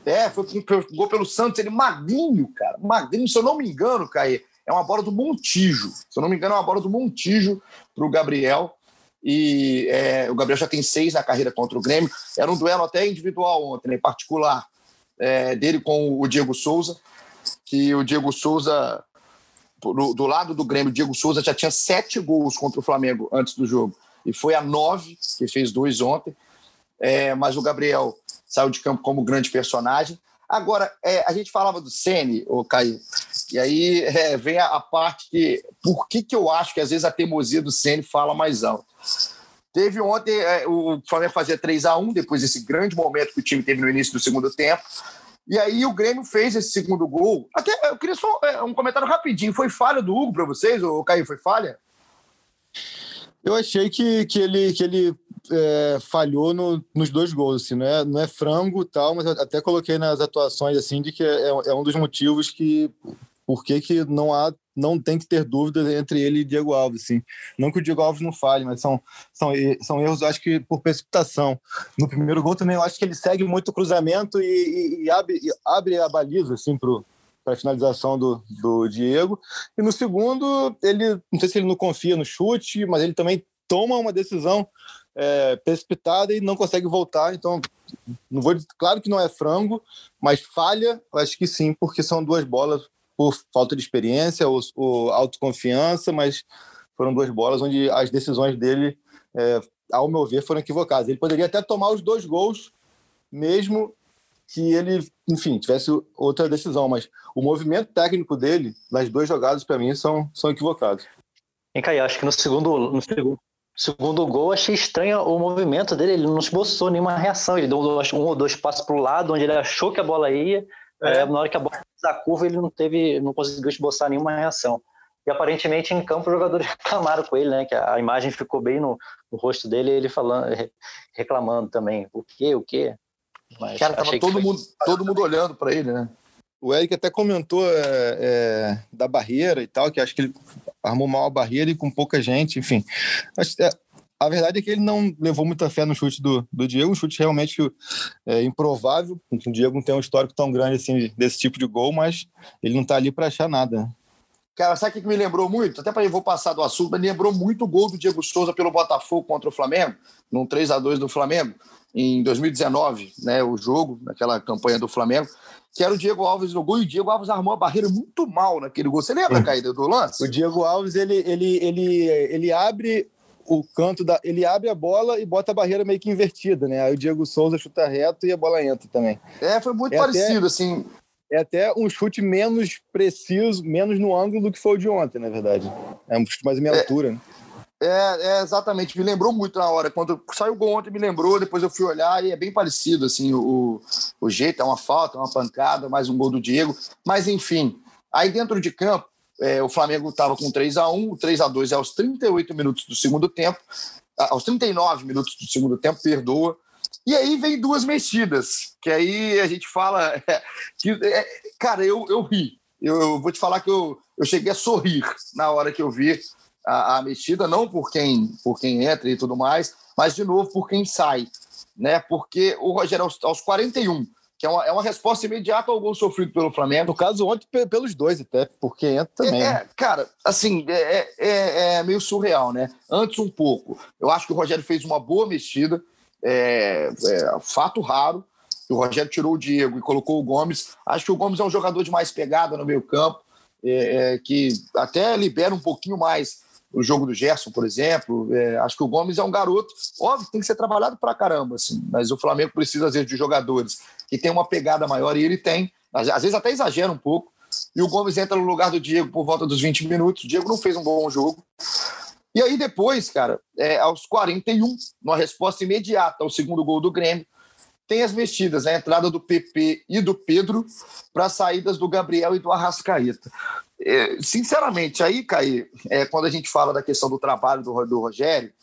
É, foi um gol pelo Santos, ele magrinho, cara. Magrinho, se eu não me engano, Caê, é uma bola do Montijo. Se eu não me engano, é uma bola do Montijo para o Gabriel. E é, o Gabriel já tem seis na carreira contra o Grêmio. Era um duelo até individual ontem, né, em particular, é, dele com o Diego Souza. Que o Diego Souza, do, do lado do Grêmio, o Diego Souza já tinha sete gols contra o Flamengo antes do jogo. E foi a nove, que fez dois ontem. É, mas o Gabriel saiu de campo como grande personagem. Agora, é, a gente falava do Sene, o Caio, e aí é, vem a, a, parte que. Por que, que eu acho que às vezes a teimosia do Sene fala mais alto? Teve ontem, é, o Flamengo fazia 3 a 1 depois desse grande momento que o time teve no início do segundo tempo. E aí o Grêmio fez esse segundo gol. Até eu queria só é, um comentário rapidinho. Foi falha do Hugo para vocês, o Caio? Foi falha? Eu achei que, que ele, que ele é, falhou no, nos dois gols, assim, não é, não é frango tal, mas até coloquei nas atuações assim de que é, é um dos motivos que por que, que não há não tem que ter dúvidas entre ele e Diego Alves, assim. Não que o Diego Alves não falhe, mas são, são, são erros, acho que por precipitação. No primeiro gol também, eu acho que ele segue muito o cruzamento e, e, e abre, e abre a baliza, assim, para a finalização do, do Diego. E no segundo, ele não sei se ele não confia no chute, mas ele também toma uma decisão é, precipitada e não consegue voltar. Então, não vou claro que não é frango, mas falha, acho que sim, porque são duas bolas por falta de experiência ou, ou autoconfiança, mas foram duas bolas onde as decisões dele, é, ao meu ver, foram equivocadas. Ele poderia até tomar os dois gols, mesmo que ele, enfim, tivesse outra decisão, mas o movimento técnico dele, nas duas jogadas, para mim, são, são equivocados. Hein, Caio, acho que no segundo, no segundo, segundo gol, achei estranho o movimento dele, ele não esboçou nenhuma reação, ele deu um ou dois passos para o lado, onde ele achou que a bola ia, é. na hora que a bola da curva, ele não teve, não conseguiu esboçar nenhuma reação. E aparentemente em campo os jogadores *laughs* reclamaram com ele, né? Que a imagem ficou bem no, no rosto dele, ele falando, reclamando também. O quê? O quê? Mas Cara, tava todo, mundo, todo mundo olhando para ele, né? O Eric até comentou é, é, da barreira e tal, que acho que ele armou mal a barreira e com pouca gente, enfim. Acho, é, a verdade é que ele não levou muita fé no chute do, do Diego, um chute realmente é, improvável. O Diego não tem um histórico tão grande assim desse tipo de gol, mas ele não está ali para achar nada. Cara, sabe o que me lembrou muito? Até para eu vou passar do assunto, mas me lembrou muito o gol do Diego Souza pelo Botafogo contra o Flamengo, num 3 a 2 do Flamengo em 2019, né, o jogo, naquela campanha do Flamengo, que era o Diego Alves no gol, e o Diego Alves armou a barreira muito mal naquele gol. Você lembra, Caída, do lance? O Diego Alves, ele, ele, ele, ele abre o canto da. Ele abre a bola e bota a barreira meio que invertida, né? Aí o Diego Souza chuta reto e a bola entra também. É, foi muito é parecido, até, assim. É até um chute menos preciso, menos no ângulo do que foi o de ontem, na verdade. É um chute mais em minha é, altura, né? É, é, exatamente, me lembrou muito na hora. Quando saiu o gol ontem, me lembrou, depois eu fui olhar e é bem parecido, assim, o, o jeito, é uma falta, é uma pancada, mais um gol do Diego. Mas, enfim, aí dentro de campo, é, o Flamengo estava com 3 a 1 o 3 a 2 é aos 38 minutos do segundo tempo, aos 39 minutos do segundo tempo, perdoa. E aí vem duas mexidas, que aí a gente fala. *laughs* É, que, é, cara, eu, eu ri. Eu, eu, vou te falar que eu, eu cheguei a sorrir na hora que eu vi a, a mexida, não por quem, por quem entra e tudo mais, mas de novo por quem sai. Né? Porque o Rogério, aos, aos 41, que é uma, é uma resposta imediata ao gol sofrido pelo Flamengo. No caso, ontem pelos dois, até, porque entra também. É, né? cara, assim, é, é, é, meio surreal, né? Antes um pouco. Eu acho que o Rogério fez uma boa mexida, é, é, fato raro. O Rogério tirou o Diego e colocou o Gomes. Acho que o Gomes é um jogador de mais pegada no meio campo, é, é que até libera um pouquinho mais o jogo do Gerson, por exemplo. É, acho que o Gomes é um garoto, óbvio, tem que ser trabalhado para caramba, assim, mas o Flamengo precisa, às vezes, de jogadores que tem uma pegada maior e ele tem. Às, vezes até exagera um pouco. E o Gomes entra no lugar do Diego por volta dos 20 minutos. O Diego não fez um bom jogo. E aí depois, cara, é, aos 41, numa resposta imediata ao segundo gol do Grêmio, tem as mexidas, né? a entrada do PP e do Pedro para saídas do Gabriel e do Arrascaeta. É, sinceramente, aí, Caí, é, quando a gente fala da questão do trabalho do, do Rogério,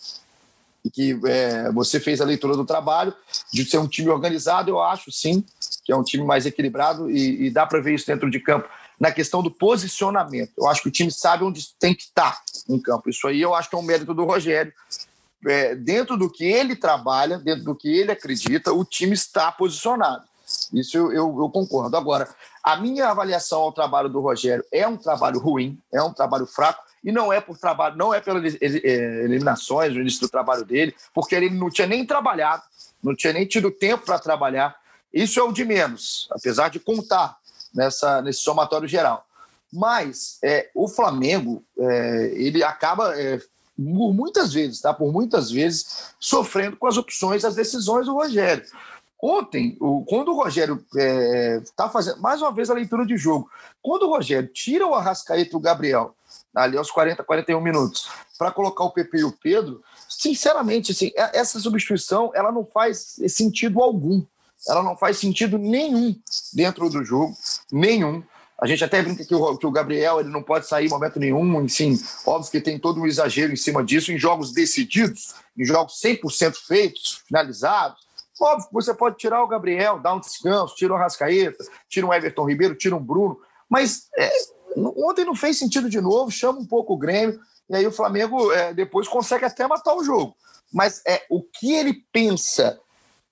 e que é, você fez a leitura do trabalho, de ser um time organizado, eu acho sim que é um time mais equilibrado e, e dá para ver isso dentro de campo na questão do posicionamento. Eu acho que o time sabe onde tem que estar tá em campo. Isso aí eu acho que é um mérito do Rogério. É, dentro do que ele trabalha, dentro do que ele acredita, o time está posicionado. Isso eu, eu, eu, concordo. Agora, a minha avaliação ao trabalho do Rogério é um trabalho ruim, é um trabalho fraco, e não é por trabalho, não é pelas é, eliminações, no início do trabalho dele, porque ele não tinha nem trabalhado, não tinha nem tido tempo para trabalhar. Isso é o de menos, apesar de contar nessa, nesse somatório geral. Mas é, o Flamengo, é, ele acaba, é, por muitas vezes, tá? por muitas vezes, sofrendo com as opções, as decisões do Rogério. Ontem, o, quando o Rogério está é, fazendo, mais uma vez, a leitura de jogo, quando o Rogério tira o Arrascaeta e o Gabriel, ali aos 40, 41 minutos, para colocar o PP e o Pedro, sinceramente, assim, é, essa substituição ela não faz sentido algum. Ela não faz sentido nenhum dentro do jogo, nenhum. A gente até brinca que o, que o Gabriel ele não pode sair em momento nenhum, enfim, óbvio que tem todo um exagero em cima disso, em jogos decididos, em jogos 100% feitos, finalizados, Óbvio que você pode tirar o Gabriel, dar um descanso, tira o Rascaeta, tira um Everton Ribeiro, tira um Bruno, mas é, ontem não fez sentido de novo, chama um pouco o Grêmio, e aí o Flamengo é, depois consegue até matar o jogo. Mas é o que ele pensa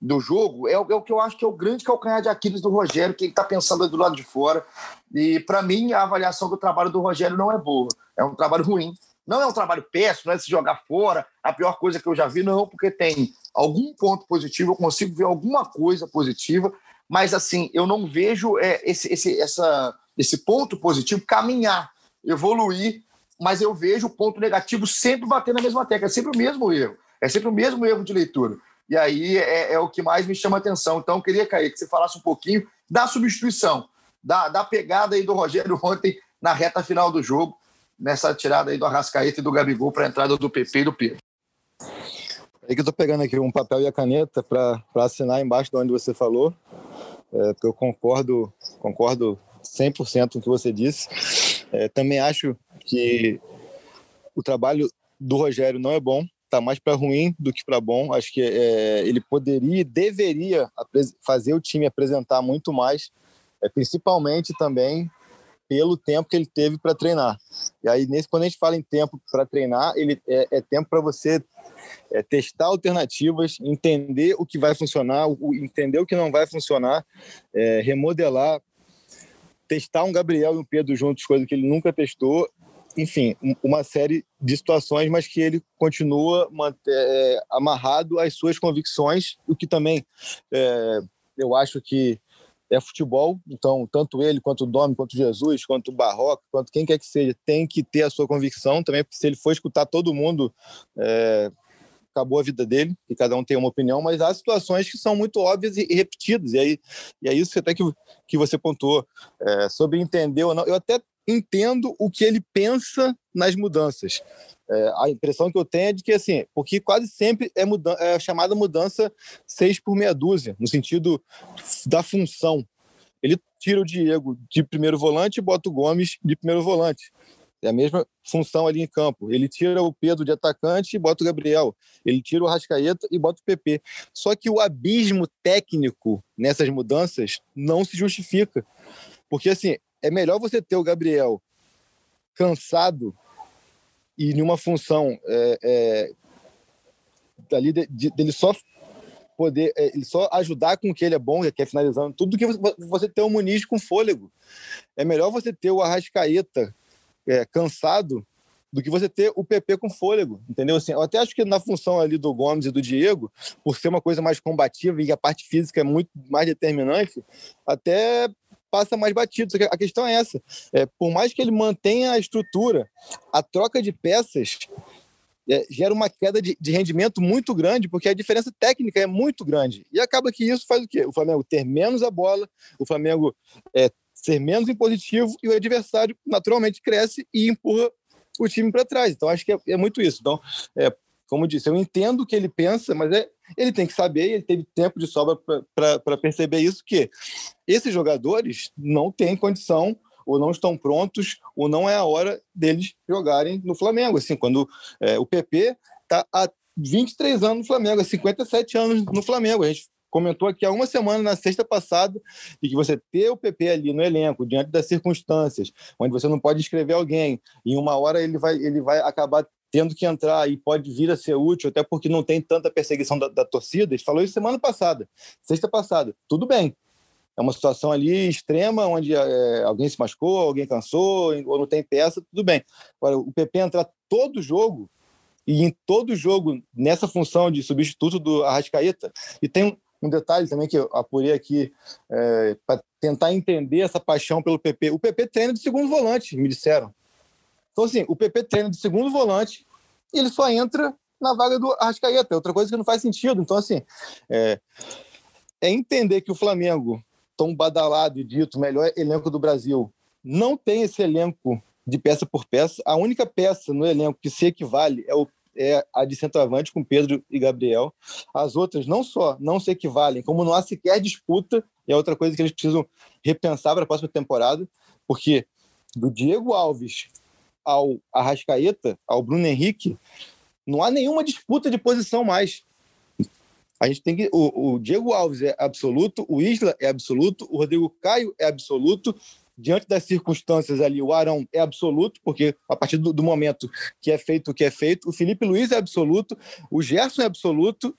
do jogo é, é, o que eu acho que é o grande calcanhar de Aquiles do Rogério, que ele está pensando do lado de fora. E, para mim, a avaliação do trabalho do Rogério não é boa. É um trabalho ruim. Não é um trabalho péssimo, não é se jogar fora, a pior coisa que eu já vi, não, porque tem algum ponto positivo, eu consigo ver alguma coisa positiva, mas assim, eu não vejo é, esse, esse, essa, esse ponto positivo caminhar, evoluir, mas eu vejo o ponto negativo sempre batendo na mesma tecla, é sempre o mesmo erro, é sempre o mesmo erro de leitura. E aí é, é o que mais me chama atenção. Então, eu queria, Cair, que você falasse um pouquinho da substituição, da, da pegada aí do Rogério *laughs* ontem na reta final do jogo, nessa tirada aí do Arrascaeta e do Gabigol para a entrada do PP e do Pedro. É que eu estou pegando aqui um papel e a caneta para assinar embaixo de onde você falou, é, porque eu concordo, concordo 100% com o que você disse. É, também acho que o trabalho do Rogério não é bom, está mais para ruim do que para bom. Acho que é, ele poderia e deveria fazer o time apresentar muito mais, é, principalmente também pelo tempo que ele teve para treinar. E aí, nesse, quando a gente fala em tempo para treinar, ele é, é tempo para você é, testar alternativas, entender o que vai funcionar, o, entender o que não vai funcionar, é, remodelar, testar um Gabriel e um Pedro juntos, coisa que ele nunca testou. Enfim, uma série de situações, mas que ele continua é, amarrado às suas convicções, o que também é, eu acho que é futebol, então tanto ele quanto o Domi, quanto Jesus, quanto o Barroca, quanto quem quer que seja, tem que ter a sua convicção também, porque se ele for escutar todo mundo, é, acabou a vida dele, e cada um tem uma opinião, mas há situações que são muito óbvias e, repetidas, e aí e é isso até que, que você pontuou, é, sobre entender ou não, eu até entendo o que ele pensa nas mudanças, é, a impressão que eu tenho é de que, assim, porque quase sempre é, muda é chamada mudança seis por meia dúzia, no sentido da função. Ele tira o Diego de primeiro volante e bota o Gomes de primeiro volante. É a mesma função ali em campo. Ele tira o Pedro de atacante e bota o Gabriel. Ele tira o Rascaeta e bota o PP. Só que o abismo técnico nessas mudanças não se justifica. Porque, assim, é melhor você ter o Gabriel cansado e numa função é, é, dali de, de, dele só poder é, ele só ajudar com o que ele é bom, que é finalizando tudo, do que você ter o Muniz com fôlego. É melhor você ter o Arrascaeta é, cansado do que você ter o PP com fôlego, entendeu? Assim, eu até acho que na função ali do Gomes e do Diego, por ser uma coisa mais combativa e a parte física é muito mais determinante, até passa mais batido. A questão é essa: é, por mais que ele mantenha a estrutura, a troca de peças é, gera uma queda de, de, rendimento muito grande, porque a diferença técnica é muito grande. E acaba que isso faz o quê? O Flamengo ter menos a bola, o Flamengo é, ser menos impositivo e o adversário naturalmente cresce e empurra o time para trás. Então acho que é, é muito isso. Então, é, como eu disse, eu entendo o que ele pensa, mas é, ele tem que saber, ele teve tempo de sobra para perceber isso, que esses jogadores não têm condição ou não estão prontos, ou não é a hora deles jogarem no Flamengo. Assim, quando é, o PP está há 23 anos no Flamengo, há 57 anos no Flamengo. A gente comentou aqui há uma semana, na sexta passada, de que você ter o PP ali no elenco, diante das circunstâncias, onde você não pode escrever alguém, e uma hora ele vai, ele vai acabar tendo que entrar e pode vir a ser útil, até porque não tem tanta perseguição da, da torcida. Ele falou isso semana passada, sexta passada. Tudo bem, é uma situação ali extrema, onde é, alguém se machucou, alguém cansou, ou não tem peça, tudo bem. Agora, o PP entrar todo jogo, e em todo jogo, nessa função de substituto do Arrascaeta, e tem um, detalhe também que eu apurei aqui, é, para tentar entender essa paixão pelo PP. O PP treina de segundo volante, me disseram. Então, assim, o PP treina de segundo volante e ele só entra na vaga do Arrascaeta. Outra coisa que não faz sentido. Então, assim, é, é entender que o Flamengo tão badalado e dito melhor elenco do Brasil, não tem esse elenco de peça por peça. A única peça no elenco que se equivale é, o, é a de centroavante com Pedro e Gabriel. As outras não só não se equivalem, como não há sequer disputa, é outra coisa que eles precisam repensar para a próxima temporada, porque do Diego Alves ao Arrascaeta, ao Bruno Henrique, não há nenhuma disputa de posição mais. A gente tem que. O, o, Diego Alves é absoluto, o Isla é absoluto, o Rodrigo Caio é absoluto. Diante das circunstâncias ali, o Arão é absoluto, porque a partir do, do momento que é feito o que é feito, o Felipe Luiz é absoluto, o Gerson é absoluto,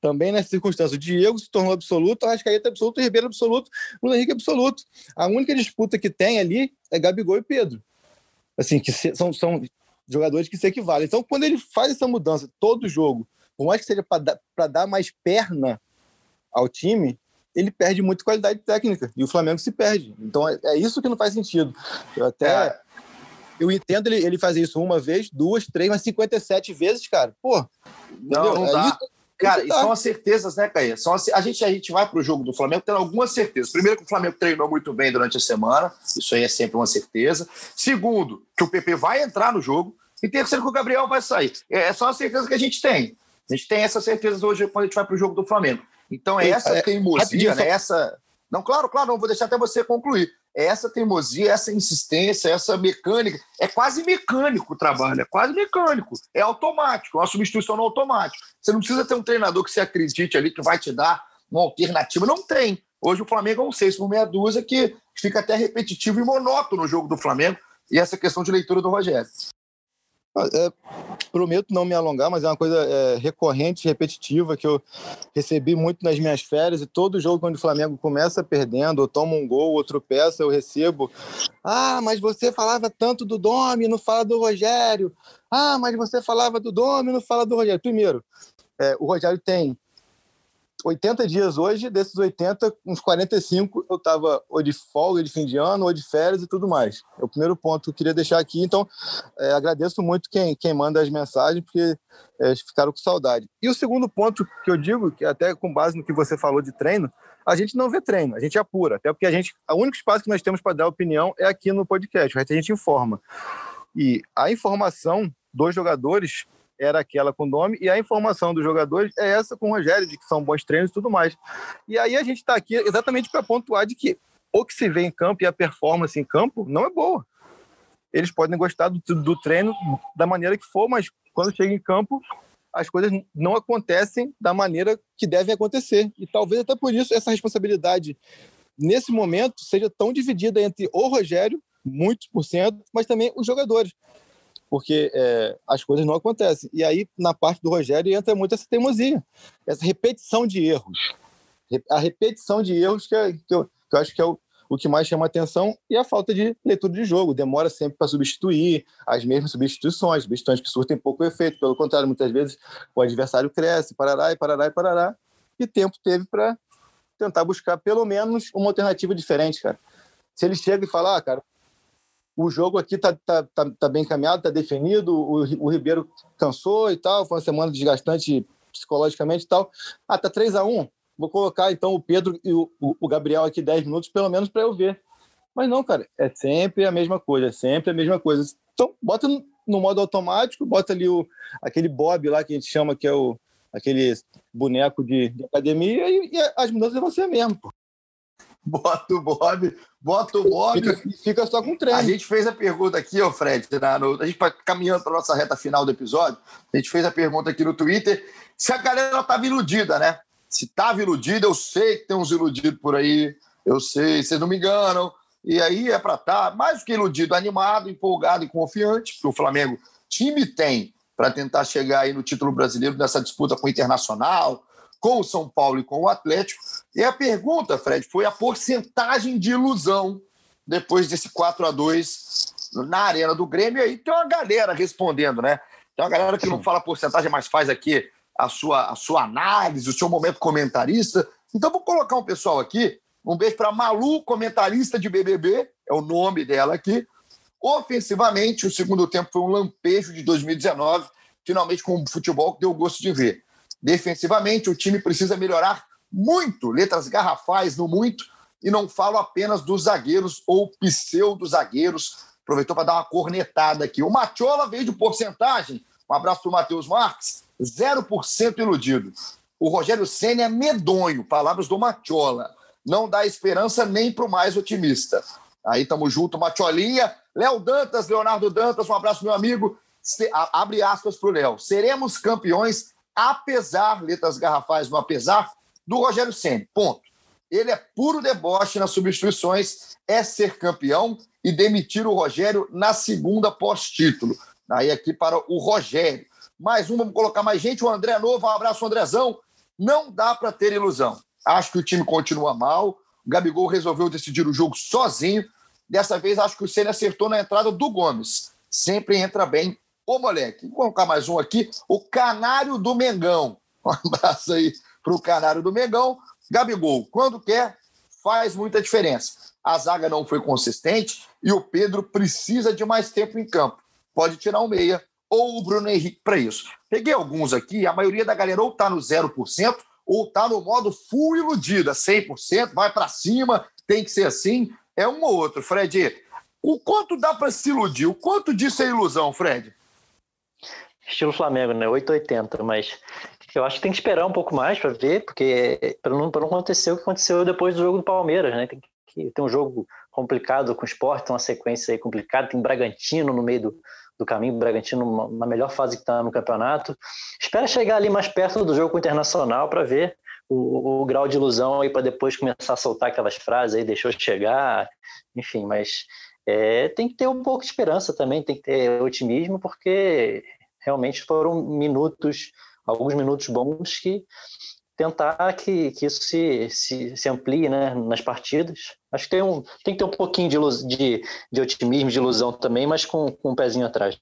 também nas circunstâncias. O Diego se tornou absoluto, o é absoluto, o Ribeiro é absoluto, o Henrique é absoluto. A única disputa que tem ali é Gabigol e Pedro. Assim, que se, são, são jogadores que se equivalem. Então, quando ele faz essa mudança todo jogo, por mais que seja para dar mais perna ao time, ele perde muito qualidade técnica e o Flamengo se perde. Então é, é isso que não faz sentido. Eu até é. eu entendo ele, ele fazer isso uma vez, duas, três, mas 57 vezes, cara. Pô, não, não é dá. Isso, cara, e são as certezas, né, Caia? São as, a, gente, a gente vai para o jogo do Flamengo tendo algumas certezas. Primeiro, que o Flamengo treinou muito bem durante a semana, isso aí é sempre uma certeza. Segundo, que o PP vai entrar no jogo. E terceiro, que o Gabriel vai sair. É, é só a certeza que a gente tem. A gente tem essa certeza hoje quando a gente vai para o jogo do Flamengo. Então, é essa teimosia, né? essa. Não, claro, claro, não vou deixar até você concluir. É essa teimosia, essa insistência, essa mecânica. É quase mecânico o trabalho, é quase mecânico. É automático, é uma substituição no automático. Você não precisa ter um treinador que você acredite ali que vai te dar uma alternativa. Não tem. Hoje o Flamengo é um seis por meia dúzia que fica até repetitivo e monótono no jogo do Flamengo. E essa questão de leitura do Rogério. É, prometo não me alongar, mas é uma coisa é, recorrente, repetitiva, que eu recebi muito nas minhas férias, e todo jogo quando o Flamengo começa perdendo, ou toma um gol, outro peça, eu recebo. Ah, mas você falava tanto do Domi, não fala do Rogério. Ah, mas você falava do Domi, não fala do Rogério. Primeiro, é, o Rogério tem 80 dias hoje, desses 80, uns 45 eu estava ou de folga de fim de ano, ou de férias e tudo mais. É o primeiro ponto que eu queria deixar aqui. Então, é, agradeço muito quem, quem manda as mensagens, porque é, ficaram com saudade. E o segundo ponto que eu digo, que até com base no que você falou de treino, a gente não vê treino, a gente apura. Até porque a gente, o único espaço que nós temos para dar opinião é aqui no podcast, o resto a gente informa. E a informação dos jogadores era aquela com o nome, e a informação dos jogadores é essa com o Rogério, de que são bons treinos e tudo mais. E aí a gente está aqui exatamente para pontuar de que o que se vê em campo e a performance em campo não é boa. Eles podem gostar do, do treino da maneira que for, mas quando chega em campo, as coisas não acontecem da maneira que devem acontecer. E talvez até por isso essa responsabilidade, nesse momento, seja tão dividida entre o Rogério, muitos por cento, mas também os jogadores porque é, as coisas não acontecem. E aí, na parte do Rogério, entra muito essa teimosia, essa repetição de erros. A repetição de erros que, é, que, eu, que eu acho que é o, o que mais chama atenção e a falta de leitura de jogo. Demora sempre para substituir as mesmas substituições, substituições que surtem pouco efeito. Pelo contrário, muitas vezes o adversário cresce, parará e parará e parará. E tempo teve para tentar buscar pelo menos uma alternativa diferente, cara. Se ele chega e fala, ah, cara, o jogo aqui tá, tá, tá, tá bem encaminhado, tá definido, o, o Ribeiro cansou e tal, foi uma semana desgastante psicologicamente e tal. Ah, tá 3 a 1 Vou colocar então o Pedro e o, o Gabriel aqui 10 minutos, pelo menos para eu ver. Mas não, cara, é sempre a mesma coisa, é sempre a mesma coisa. Então, bota no modo automático, bota ali o, aquele Bob lá que a gente chama que é o, aquele boneco de, de academia e, e, as mudanças é você mesmo, pô. Bota o Bob, bota o Bob. Fica, fica só com treino. A gente fez a pergunta aqui, ó, Fred, na, no, a gente caminhando para nossa reta final do episódio, a gente fez a pergunta aqui no Twitter se a galera estava iludida, né? Se estava iludida, eu sei que tem uns iludidos por aí, eu sei, vocês não me enganam. E aí é para estar tá mais do que iludido, animado, empolgado e confiante, porque o Flamengo time tem para tentar chegar aí no título brasileiro nessa disputa com o Internacional, com o São Paulo e com o Atlético. E a pergunta, Fred, foi a porcentagem de ilusão depois desse 4 a 2 na Arena do Grêmio. E aí tem uma galera respondendo, né? Tem uma galera que não fala porcentagem, mas faz aqui a sua, a sua análise, o seu momento comentarista. Então vou colocar um pessoal aqui. Um beijo para Malu, comentarista de BBB, é o nome dela aqui. Ofensivamente, o segundo tempo foi um lampejo de 2019, finalmente com um futebol que deu gosto de ver. Defensivamente, o time precisa melhorar muito, letras garrafais no muito, e não falo apenas dos zagueiros ou pseudo-zagueiros. Aproveitou para dar uma cornetada aqui. O Matiola veio de porcentagem. Um abraço para o Matheus Marques. 0% iludido. O Rogério Senna é medonho, palavras do Matiola. Não dá esperança nem para o mais otimista. Aí estamos junto, Matiolinha. Léo Dantas, Leonardo Dantas, um abraço, meu amigo. Se, a, abre aspas para o Léo. Seremos campeões apesar, letras garrafais no apesar, do Rogério Senna. Ponto. Ele é puro deboche nas substituições, é ser campeão e demitir o Rogério na segunda pós-título. Aí aqui para o Rogério. Mais um, vamos colocar mais gente. O André Novo, um abraço, Andrezão. Não dá para ter ilusão. Acho que o time continua mal. O Gabigol resolveu decidir o jogo sozinho. Dessa vez, acho que o Senna acertou na entrada do Gomes. Sempre entra bem Ô, moleque, vou colocar mais um aqui. O Canário do Mengão. *laughs* Um abraço aí para o Canário do Mengão. Gabigol, quando quer, faz muita diferença. A zaga não foi consistente e o Pedro precisa de mais tempo em campo. Pode tirar o meia ou o Bruno Henrique para isso. Peguei alguns aqui, a maioria da galera ou está no 0% ou está no modo full iludida, 100%, vai para cima, tem que ser assim. É um ou outro, Fred. O quanto dá para se iludir? O quanto disso é ilusão, Fred? estilo Flamengo, né? 880, mas eu acho que tem que esperar um pouco mais para ver, porque para não, não acontecer o que aconteceu depois do jogo do Palmeiras, né? Tem que um jogo complicado com o esporte, uma sequência aí complicada, tem Bragantino no meio do, do caminho, Bragantino na melhor fase que está no campeonato. Espera chegar ali mais perto do jogo internacional para ver o, o, o, grau de ilusão aí para depois começar a soltar aquelas frases aí, deixou chegar, enfim, mas é, tem que ter um pouco de esperança também, tem que ter otimismo, porque realmente foram minutos, alguns minutos bons que tentar que, que isso se, se, se amplie né, nas partidas. Acho que tem, um, tem que ter um pouquinho de, de, de otimismo, de ilusão também, mas com, com um pezinho atrás.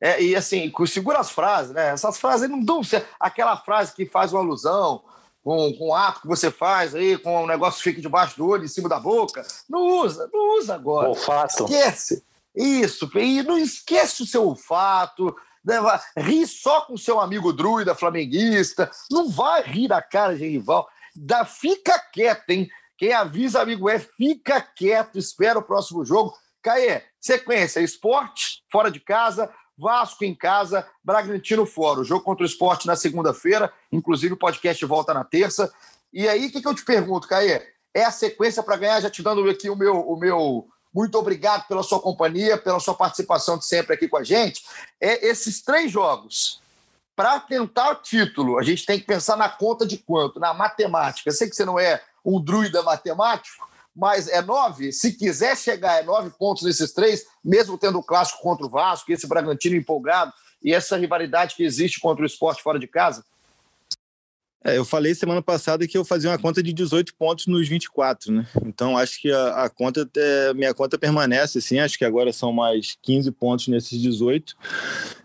É, e assim, segura as frases, né? Essas frases não dão aquela frase que faz uma alusão com, com o ato que você faz aí, com o negócio que fica debaixo do olho, em cima da boca. Não usa, não usa agora. Olfato. Esquece. Isso, e não esquece o seu olfato, né, ri só com seu amigo druida flamenguista, não vai rir da cara de rival. Da, fica quieto, hein? Quem avisa, amigo é, fica quieto, espera o próximo jogo. Caê, sequência: esporte, fora de casa, Vasco em casa, Bragantino fora. O jogo contra o esporte na segunda-feira, inclusive o podcast volta na terça. E aí, o que, que eu te pergunto, Caê? É a sequência para ganhar, já te dando aqui o meu, o meu muito obrigado pela sua companhia, pela sua participação de sempre aqui com a gente. É esses três jogos. Para tentar o título, a gente tem que pensar na conta de quanto? Na matemática. Eu sei que você não é um druida matemático, mas é nove. Se quiser chegar, é nove pontos nesses três, mesmo tendo o clássico contra o Vasco, esse Bragantino empolgado e essa rivalidade que existe contra o esporte fora de casa. É, eu falei semana passada que eu fazia uma conta de 18 pontos nos 24, né? Então acho que a, a conta, é, minha conta permanece assim, acho que agora são mais 15 pontos nesses 18.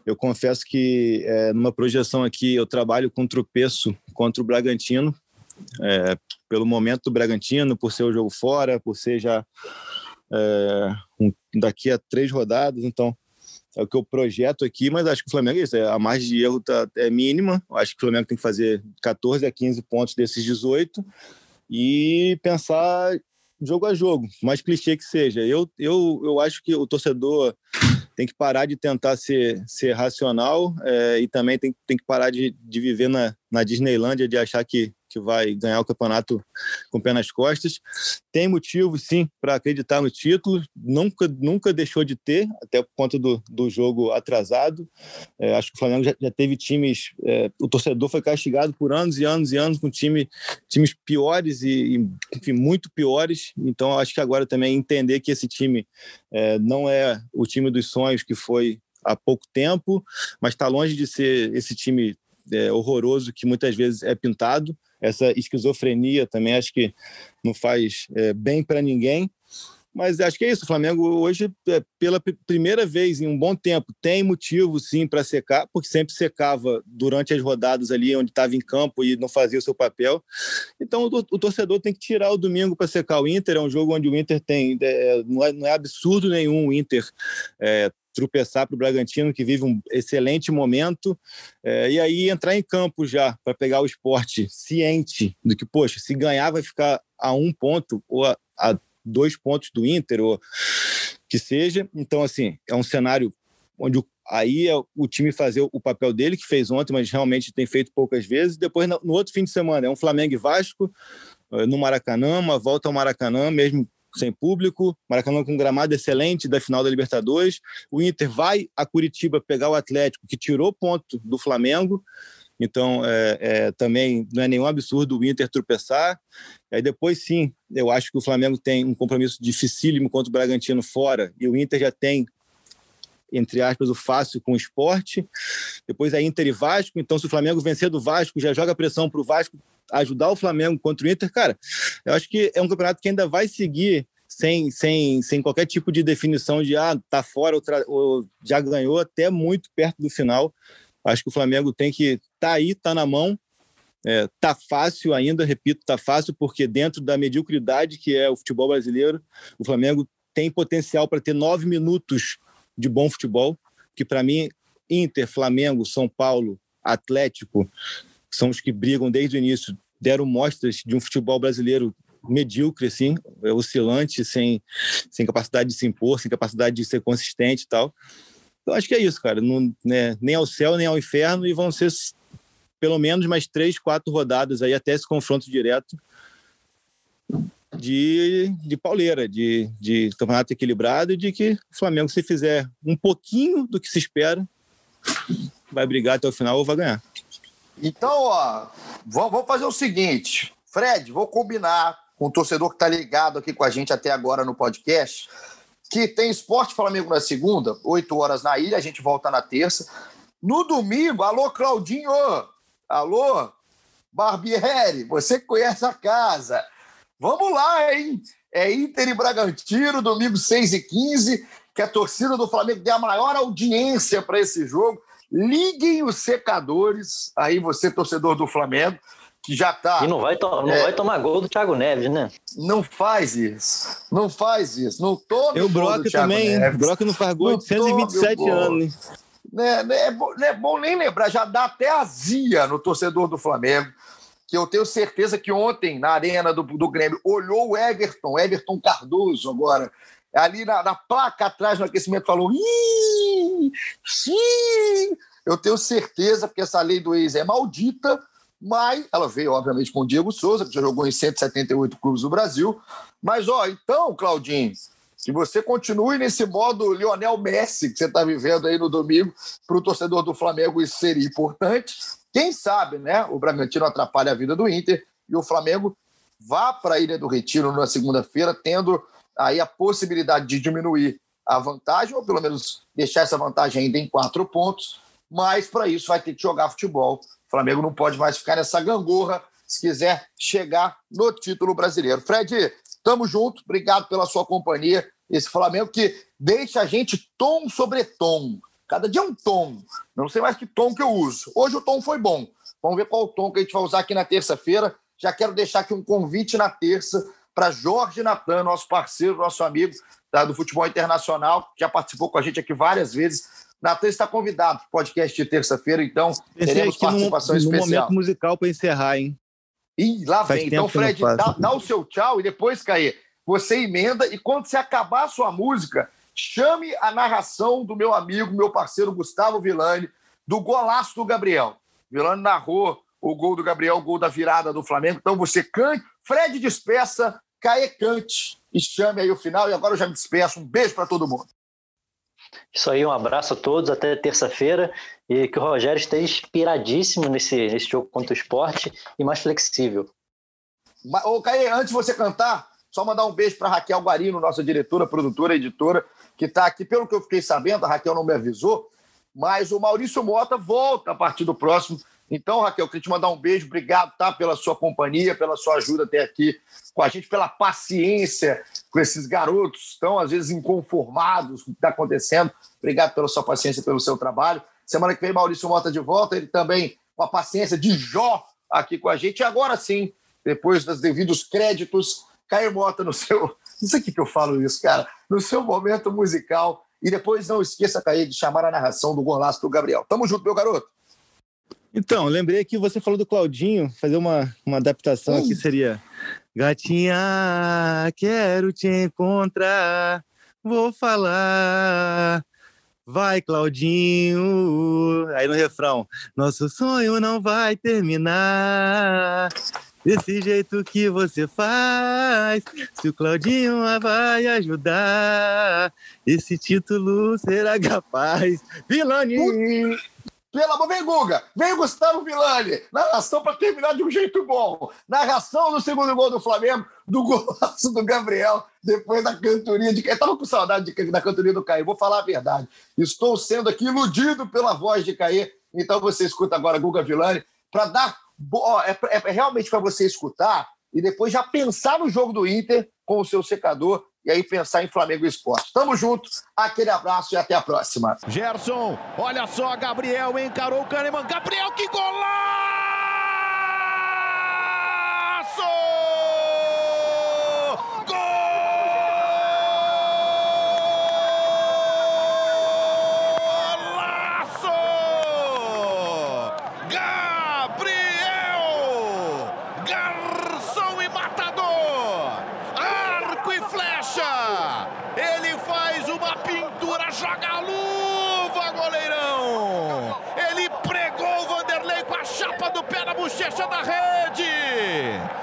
Eu confesso que é, numa projeção aqui eu trabalho com tropeço contra o Bragantino, é, pelo momento do Bragantino, por ser o jogo fora, por ser já é, um, daqui a três rodadas, então é o que eu projeto aqui, mas acho que o Flamengo é isso, é, a margem de erro tá, é mínima, acho que o Flamengo tem que fazer 14 a 15 pontos desses 18 e pensar jogo a jogo, mais clichê que seja. Eu, eu, eu acho que o torcedor tem que parar de tentar ser, ser racional é, e também tem, tem que parar de, de viver na, na Disneylândia, de achar que, que vai ganhar o campeonato com o pé nas costas. Tem motivo, sim, para acreditar no título. Nunca, nunca deixou de ter, até por conta do, do jogo atrasado. É, acho que o Flamengo já, já teve times. É, o torcedor foi castigado por anos e anos e anos com time, times piores e, e enfim, muito piores. Então, acho que agora também entender que esse time é, não é o time dos sonhos que foi há pouco tempo, mas está longe de ser esse time é, horroroso que muitas vezes é pintado. Essa esquizofrenia também acho que não faz é, bem para ninguém. Mas acho que é isso. O Flamengo hoje, é, pela primeira vez em um bom tempo, tem motivo sim para secar, porque sempre secava durante as rodadas ali, onde estava em campo e não fazia o seu papel. Então o, torcedor tem que tirar o domingo para secar o Inter. É um jogo onde o Inter tem. É, não, é, não, é, absurdo nenhum o Inter é, tropeçar para o Bragantino, que vive um excelente momento, é, e aí entrar em campo já para pegar o esporte ciente do que, poxa, se ganhar vai ficar a um ponto ou a, a dois pontos do Inter, ou que seja. Então, assim, é um cenário onde o, aí é o time fazer o papel dele, que fez ontem, mas realmente tem feito poucas vezes. Depois, no, outro fim de semana, é um Flamengo e Vasco, eh, no Maracanã, uma volta ao Maracanã, mesmo sem público, Maracanã com um gramado excelente da final da Libertadores. O Inter vai a Curitiba pegar o Atlético, que tirou ponto do Flamengo. Então, é, é, também não é nenhum absurdo o Inter tropeçar. Aí depois, sim, eu acho que o Flamengo tem um compromisso dificílimo contra o Bragantino fora, e o Inter já tem, entre aspas, o fácil com o esporte. Depois é Inter e Vasco. Então, se o Flamengo vencer do Vasco, já joga pressão para o Vasco ajudar o Flamengo contra o Inter, cara, eu acho que é um campeonato que ainda vai seguir sem, sem, sem qualquer tipo de definição de ah, tá fora ou, ou já ganhou até muito perto do final. Acho que o Flamengo tem que tá aí, tá na mão. É, tá fácil ainda, repito, tá fácil porque dentro da mediocridade que é o futebol brasileiro, o Flamengo tem potencial para ter nove minutos de bom futebol, que para mim Inter, Flamengo, São Paulo, Atlético são os que brigam desde o início, deram mostras de um futebol brasileiro medíocre, assim, é oscilante, sem, sem capacidade de se impor, sem capacidade de ser consistente e tal. Então, acho que é isso, cara. Não, né, nem ao céu, nem ao inferno, e vão ser pelo menos mais três, quatro rodadas aí até esse confronto direto de, de pauleira, de, de campeonato equilibrado de que o Flamengo, se fizer um pouquinho do que se espera, vai brigar até o final ou vai ganhar. Então, ó, vamos fazer o seguinte. Fred, vou combinar com o torcedor que está ligado aqui com a gente até agora no podcast, que tem Esporte Flamengo na segunda, 8 horas na ilha, a gente volta na terça. No domingo, alô, Claudinho! Alô, Barbieri, você que conhece a casa. Vamos lá, hein? É Inter e Bragantino, domingo 6 e 15 que a torcida do Flamengo dê a maior audiência para esse jogo. Liguem os secadores, aí você, torcedor do Flamengo, que já está. E não vai, to não é, vai tomar gol do Thiago Neves, né? Não faz isso. Não faz isso. Não tome Eu Broca também. Neves. Broca não faz gol de 127 anos. Né, né, é, bom, é bom nem lembrar, já dá até azia no torcedor do Flamengo. Que eu tenho certeza que ontem, na arena do, do Grêmio, olhou o Everton, Everton Cardoso agora, ali na, na, placa atrás no aquecimento falou: Ih! Eu tenho certeza, porque essa lei do ex é maldita, mas ela veio, obviamente, com o Diego Souza, que já jogou em 178 clubes do Brasil. Mas, ó, então, Claudinho, que você continue nesse modo Lionel Messi que você está vivendo aí no domingo, para o torcedor do Flamengo isso seria importante. Quem sabe, né? O Bragantino atrapalha a vida do Inter e o Flamengo vá para a Ilha do Retiro na segunda-feira, tendo aí a possibilidade de diminuir a vantagem, ou pelo menos deixar essa vantagem ainda em quatro pontos, mas para isso vai ter que jogar futebol. O Flamengo não pode mais ficar nessa gangorra se quiser chegar no título brasileiro. Fred, tamo junto, obrigado pela sua companhia. Esse Flamengo que deixa a gente tom sobre tom. Cada dia é um tom. Não sei mais que tom que eu uso. Hoje o tom foi bom. Vamos ver qual o tom que a gente vai usar aqui na terça-feira. Já quero deixar aqui um convite na terça para Jorge Natan, nosso parceiro, nosso amigo tá, do futebol internacional, já participou com a gente aqui várias vezes. Natan está convidado para o podcast de terça-feira, então Pensei teremos participação no, especial. Um momento musical para encerrar, hein? Ih, lá Faz vem. Então, Fred, dá, dá, o seu tchau e depois, Caê, você emenda e quando você acabar a sua música, chame a narração do meu amigo, meu parceiro Gustavo Villani, do golaço do Gabriel. Villani narrou o gol do Gabriel, o gol da virada do Flamengo. Então você cante, Fred despeça, Caê cante e chame aí o final. E agora eu já me despeço. Um beijo para todo mundo. Isso aí, um abraço a todos, até terça-feira. E que o Rogério esteja inspiradíssimo nesse, nesse jogo contra o esporte e mais flexível. Ô, Caê, antes de você cantar, só mandar um beijo para Raquel Guarino, nossa diretora, produtora, editora, que está aqui, pelo que eu fiquei sabendo, a Raquel não me avisou, mas o Maurício Mota volta a partir do próximo. Então, Raquel, queria te mandar um beijo, obrigado tá, pela sua companhia, pela sua ajuda até aqui com a gente, pela paciência com esses garotos tão, às vezes, inconformados com o que está acontecendo. Obrigado pela sua paciência, pelo seu trabalho. Semana que vem, Maurício Mota de volta, ele também com a paciência de Jó aqui com a gente. E agora sim, depois dos devidos créditos, Caio Mota no seu. *laughs* Não sei o que eu falo isso, cara. No seu momento musical. E depois não esqueça, Caio, de chamar a narração do golaço do Gabriel. Tamo junto, meu garoto. Então, lembrei que você falou do Claudinho, fazer uma, uma adaptação aqui seria Gatinha, quero te encontrar, vou falar. Vai, Claudinho. Aí no refrão, nosso sonho não vai terminar. Desse jeito que você faz, se o Claudinho vai ajudar, esse título será capaz. Vilani! Pelo amor, vem Guga, vem Gustavo Villani, narração para terminar de um jeito bom. Narração do segundo gol do Flamengo, do golaço do Gabriel, depois da cantoria de. Eu estava com saudade de, da cantoria do Caí, vou falar a verdade. Estou sendo aqui iludido pela voz de Caí, então você escuta agora Guga Villani, para dar. É, é, é realmente para você escutar e depois já pensar no jogo do Inter com o seu secador e aí pensar em Flamengo Esporte. Tamo junto, aquele abraço e até a próxima. Gerson, olha só, Gabriel encarou o Kahneman. Gabriel, que golaço! Bochecha da rede.